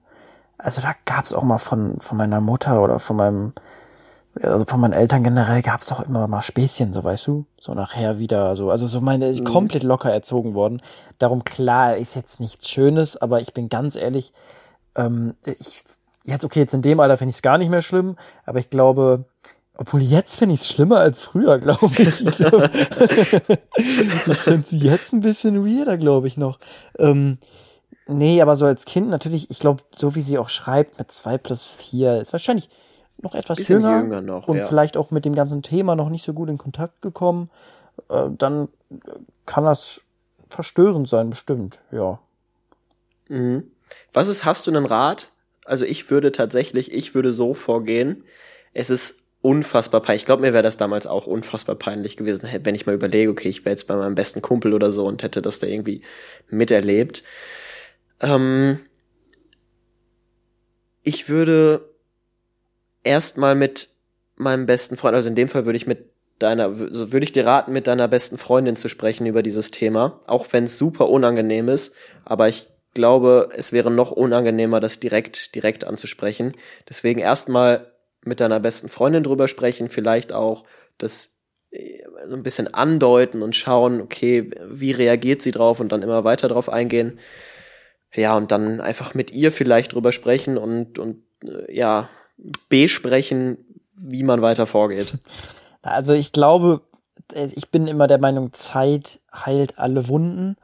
Also da gab's auch mal von, von meiner Mutter oder von meinem, also von meinen Eltern generell gab's auch immer mal Späßchen, so weißt du, so nachher wieder, so, also so meine, ist komplett locker erzogen worden. Darum klar, ist jetzt nichts Schönes, aber ich bin ganz ehrlich, ähm, ich, jetzt okay, jetzt in dem Alter finde ich es gar nicht mehr schlimm, aber ich glaube, obwohl jetzt finde ich es schlimmer als früher, glaube ich. Ich, glaub, (laughs) ich finde es jetzt ein bisschen weirder, glaube ich noch. Ähm, nee, aber so als Kind natürlich, ich glaube, so wie sie auch schreibt, mit zwei plus vier ist wahrscheinlich noch etwas Bisschen jünger, jünger noch, und ja. vielleicht auch mit dem ganzen Thema noch nicht so gut in Kontakt gekommen. Äh, dann kann das verstörend sein, bestimmt, ja. Mhm. Was ist, hast du einen Rat? Also ich würde tatsächlich, ich würde so vorgehen. Es ist unfassbar peinlich. Ich glaube, mir wäre das damals auch unfassbar peinlich gewesen, wenn ich mal überlege, okay, ich wäre jetzt bei meinem besten Kumpel oder so und hätte das da irgendwie miterlebt. Ähm, ich würde erstmal mit meinem besten Freund, also in dem Fall würde ich mit deiner, würde ich dir raten, mit deiner besten Freundin zu sprechen über dieses Thema, auch wenn es super unangenehm ist, aber ich glaube, es wäre noch unangenehmer, das direkt, direkt anzusprechen. Deswegen erstmal mit deiner besten Freundin drüber sprechen, vielleicht auch das äh, so ein bisschen andeuten und schauen, okay, wie reagiert sie drauf und dann immer weiter drauf eingehen. Ja, und dann einfach mit ihr vielleicht drüber sprechen und, und äh, ja, besprechen, wie man weiter vorgeht. (laughs) Also ich glaube, ich bin immer der Meinung, Zeit heilt alle Wunden.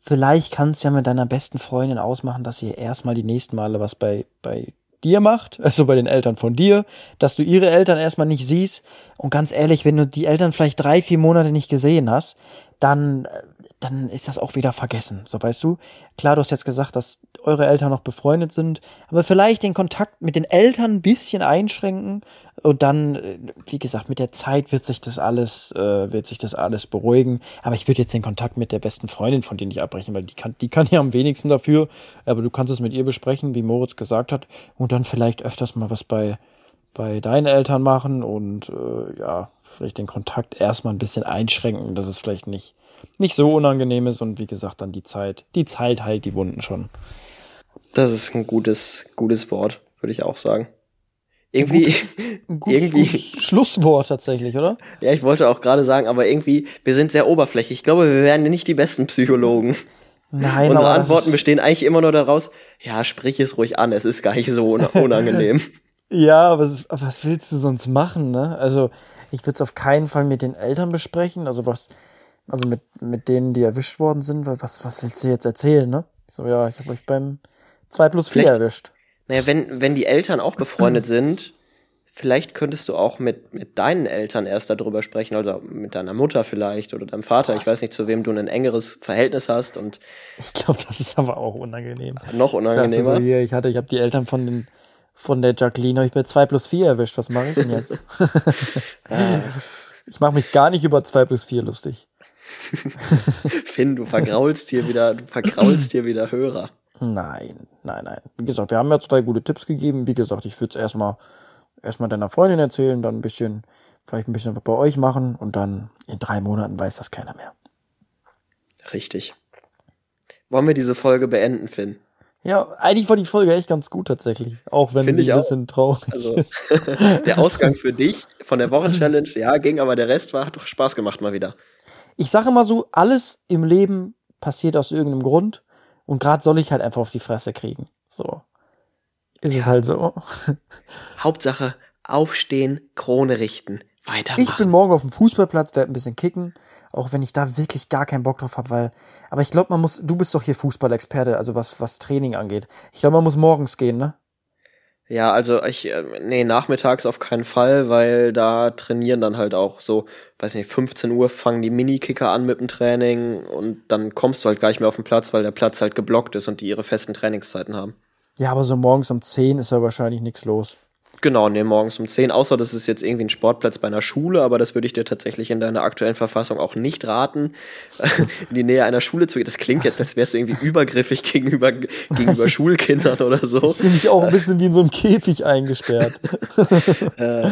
Vielleicht kannst du ja mit deiner besten Freundin ausmachen, dass ihr erstmal die nächsten Male was bei, bei dir macht, (laughs) also bei den Eltern von dir, dass du ihre Eltern erstmal nicht siehst. Und ganz ehrlich, wenn du die Eltern vielleicht drei, vier Monate nicht gesehen hast, dann, dann ist das auch wieder vergessen. So weißt du. Klar, du hast jetzt gesagt, dass eure Eltern noch befreundet sind, aber vielleicht den Kontakt mit den Eltern ein bisschen einschränken und dann, äh, wie gesagt, mit der Zeit wird sich das alles, äh, wird sich das alles beruhigen. Aber ich würde jetzt den Kontakt mit der besten Freundin von dir nicht abbrechen, weil die kann, die kann ja am wenigsten dafür. Aber du kannst es mit ihr besprechen, wie Moritz gesagt hat, und dann vielleicht öfters mal was bei bei deinen Eltern machen und äh, ja, vielleicht den Kontakt erstmal ein bisschen einschränken, dass es vielleicht nicht, nicht so unangenehm ist und wie gesagt, dann die Zeit, die Zeit heilt die Wunden schon. Das ist ein gutes, gutes Wort, würde ich auch sagen. Irgendwie, ein gutes, irgendwie gutes Schlusswort tatsächlich, oder? Ja, ich wollte auch gerade sagen, aber irgendwie, wir sind sehr oberflächlich. Ich glaube, wir werden nicht die besten Psychologen. Nein, Unsere Antworten bestehen eigentlich immer nur daraus, ja, sprich es ruhig an, es ist gar nicht so (laughs) unangenehm. Ja, was, was willst du sonst machen, ne? Also, ich würde es auf keinen Fall mit den Eltern besprechen, also was, also mit, mit denen, die erwischt worden sind, weil was, was willst du jetzt erzählen, ne? So, ja, ich habe euch beim 2 plus 4 vielleicht, erwischt. Naja, wenn, wenn die Eltern auch befreundet (clears throat) sind, vielleicht könntest du auch mit, mit deinen Eltern erst darüber sprechen, also mit deiner Mutter vielleicht oder deinem Vater. Ich weiß nicht, zu wem du ein engeres Verhältnis hast und. Ich glaube, das ist aber auch unangenehm. Noch unangenehmer. So, hier, ich hatte, ich habe die Eltern von den von der Jacqueline ich bei 2 plus 4 erwischt. Was mache ich denn jetzt? (laughs) (laughs) ich mache mich gar nicht über 2 plus 4 lustig. (laughs) Finn, du vergraulst hier wieder, du vergraulst hier wieder Hörer. Nein, nein, nein. Wie gesagt, wir haben ja zwei gute Tipps gegeben. Wie gesagt, ich würde es erstmal erstmal deiner Freundin erzählen, dann ein bisschen, vielleicht ein bisschen was bei euch machen und dann in drei Monaten weiß das keiner mehr. Richtig. Wollen wir diese Folge beenden, Finn? Ja, eigentlich war die Folge echt ganz gut tatsächlich, auch wenn Find sie ein bisschen traurig also, ist. (laughs) der Ausgang für dich von der Wochenchallenge, (laughs) ja, ging, aber der Rest war, hat doch Spaß gemacht mal wieder. Ich sage immer so, alles im Leben passiert aus irgendeinem Grund und gerade soll ich halt einfach auf die Fresse kriegen. So. Ist ja. es halt so. Hauptsache aufstehen, Krone richten, weitermachen. Ich bin morgen auf dem Fußballplatz, werde ein bisschen kicken auch wenn ich da wirklich gar keinen Bock drauf habe, weil, aber ich glaube, man muss, du bist doch hier Fußballexperte, also was, was Training angeht. Ich glaube, man muss morgens gehen, ne? Ja, also ich, äh, nee, nachmittags auf keinen Fall, weil da trainieren dann halt auch so, weiß nicht, 15 Uhr fangen die Minikicker an mit dem Training und dann kommst du halt gar nicht mehr auf den Platz, weil der Platz halt geblockt ist und die ihre festen Trainingszeiten haben. Ja, aber so morgens um 10 ist ja wahrscheinlich nichts los. Genau, nee, morgens um 10. Außer das ist jetzt irgendwie ein Sportplatz bei einer Schule, aber das würde ich dir tatsächlich in deiner aktuellen Verfassung auch nicht raten, (laughs) in die Nähe einer Schule zu gehen. Das klingt jetzt, als wärst du irgendwie übergriffig gegenüber, gegenüber (laughs) Schulkindern oder so. Finde ich auch ein bisschen wie in so einem Käfig eingesperrt. (laughs) äh,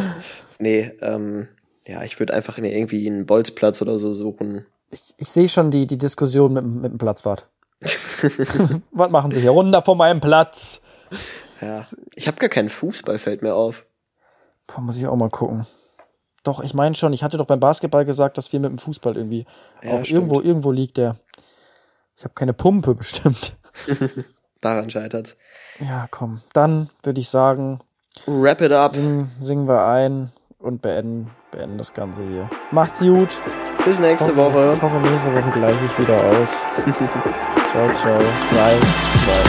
nee, ähm, ja, ich würde einfach irgendwie einen Bolzplatz oder so suchen. Ich, ich sehe schon die, die Diskussion mit, mit dem Platzwart. Was machen Sie hier? Runter von meinem Platz. Ja. Ich habe gar keinen Fußball, fällt mir auf. Boah, muss ich auch mal gucken. Doch, ich meine schon, ich hatte doch beim Basketball gesagt, dass wir mit dem Fußball irgendwie ja, auch stimmt. irgendwo, irgendwo liegt der. Ich habe keine Pumpe (laughs) bestimmt. (laughs) Daran scheitert's. Ja, komm. Dann würde ich sagen, wrap it up. Singen, singen wir ein und beenden, beenden das Ganze hier. Macht's gut. Bis nächste hoffe, Woche. Ich hoffe, nächste Woche gleiche ich wieder aus. (laughs) ciao, ciao. Drei, zwei.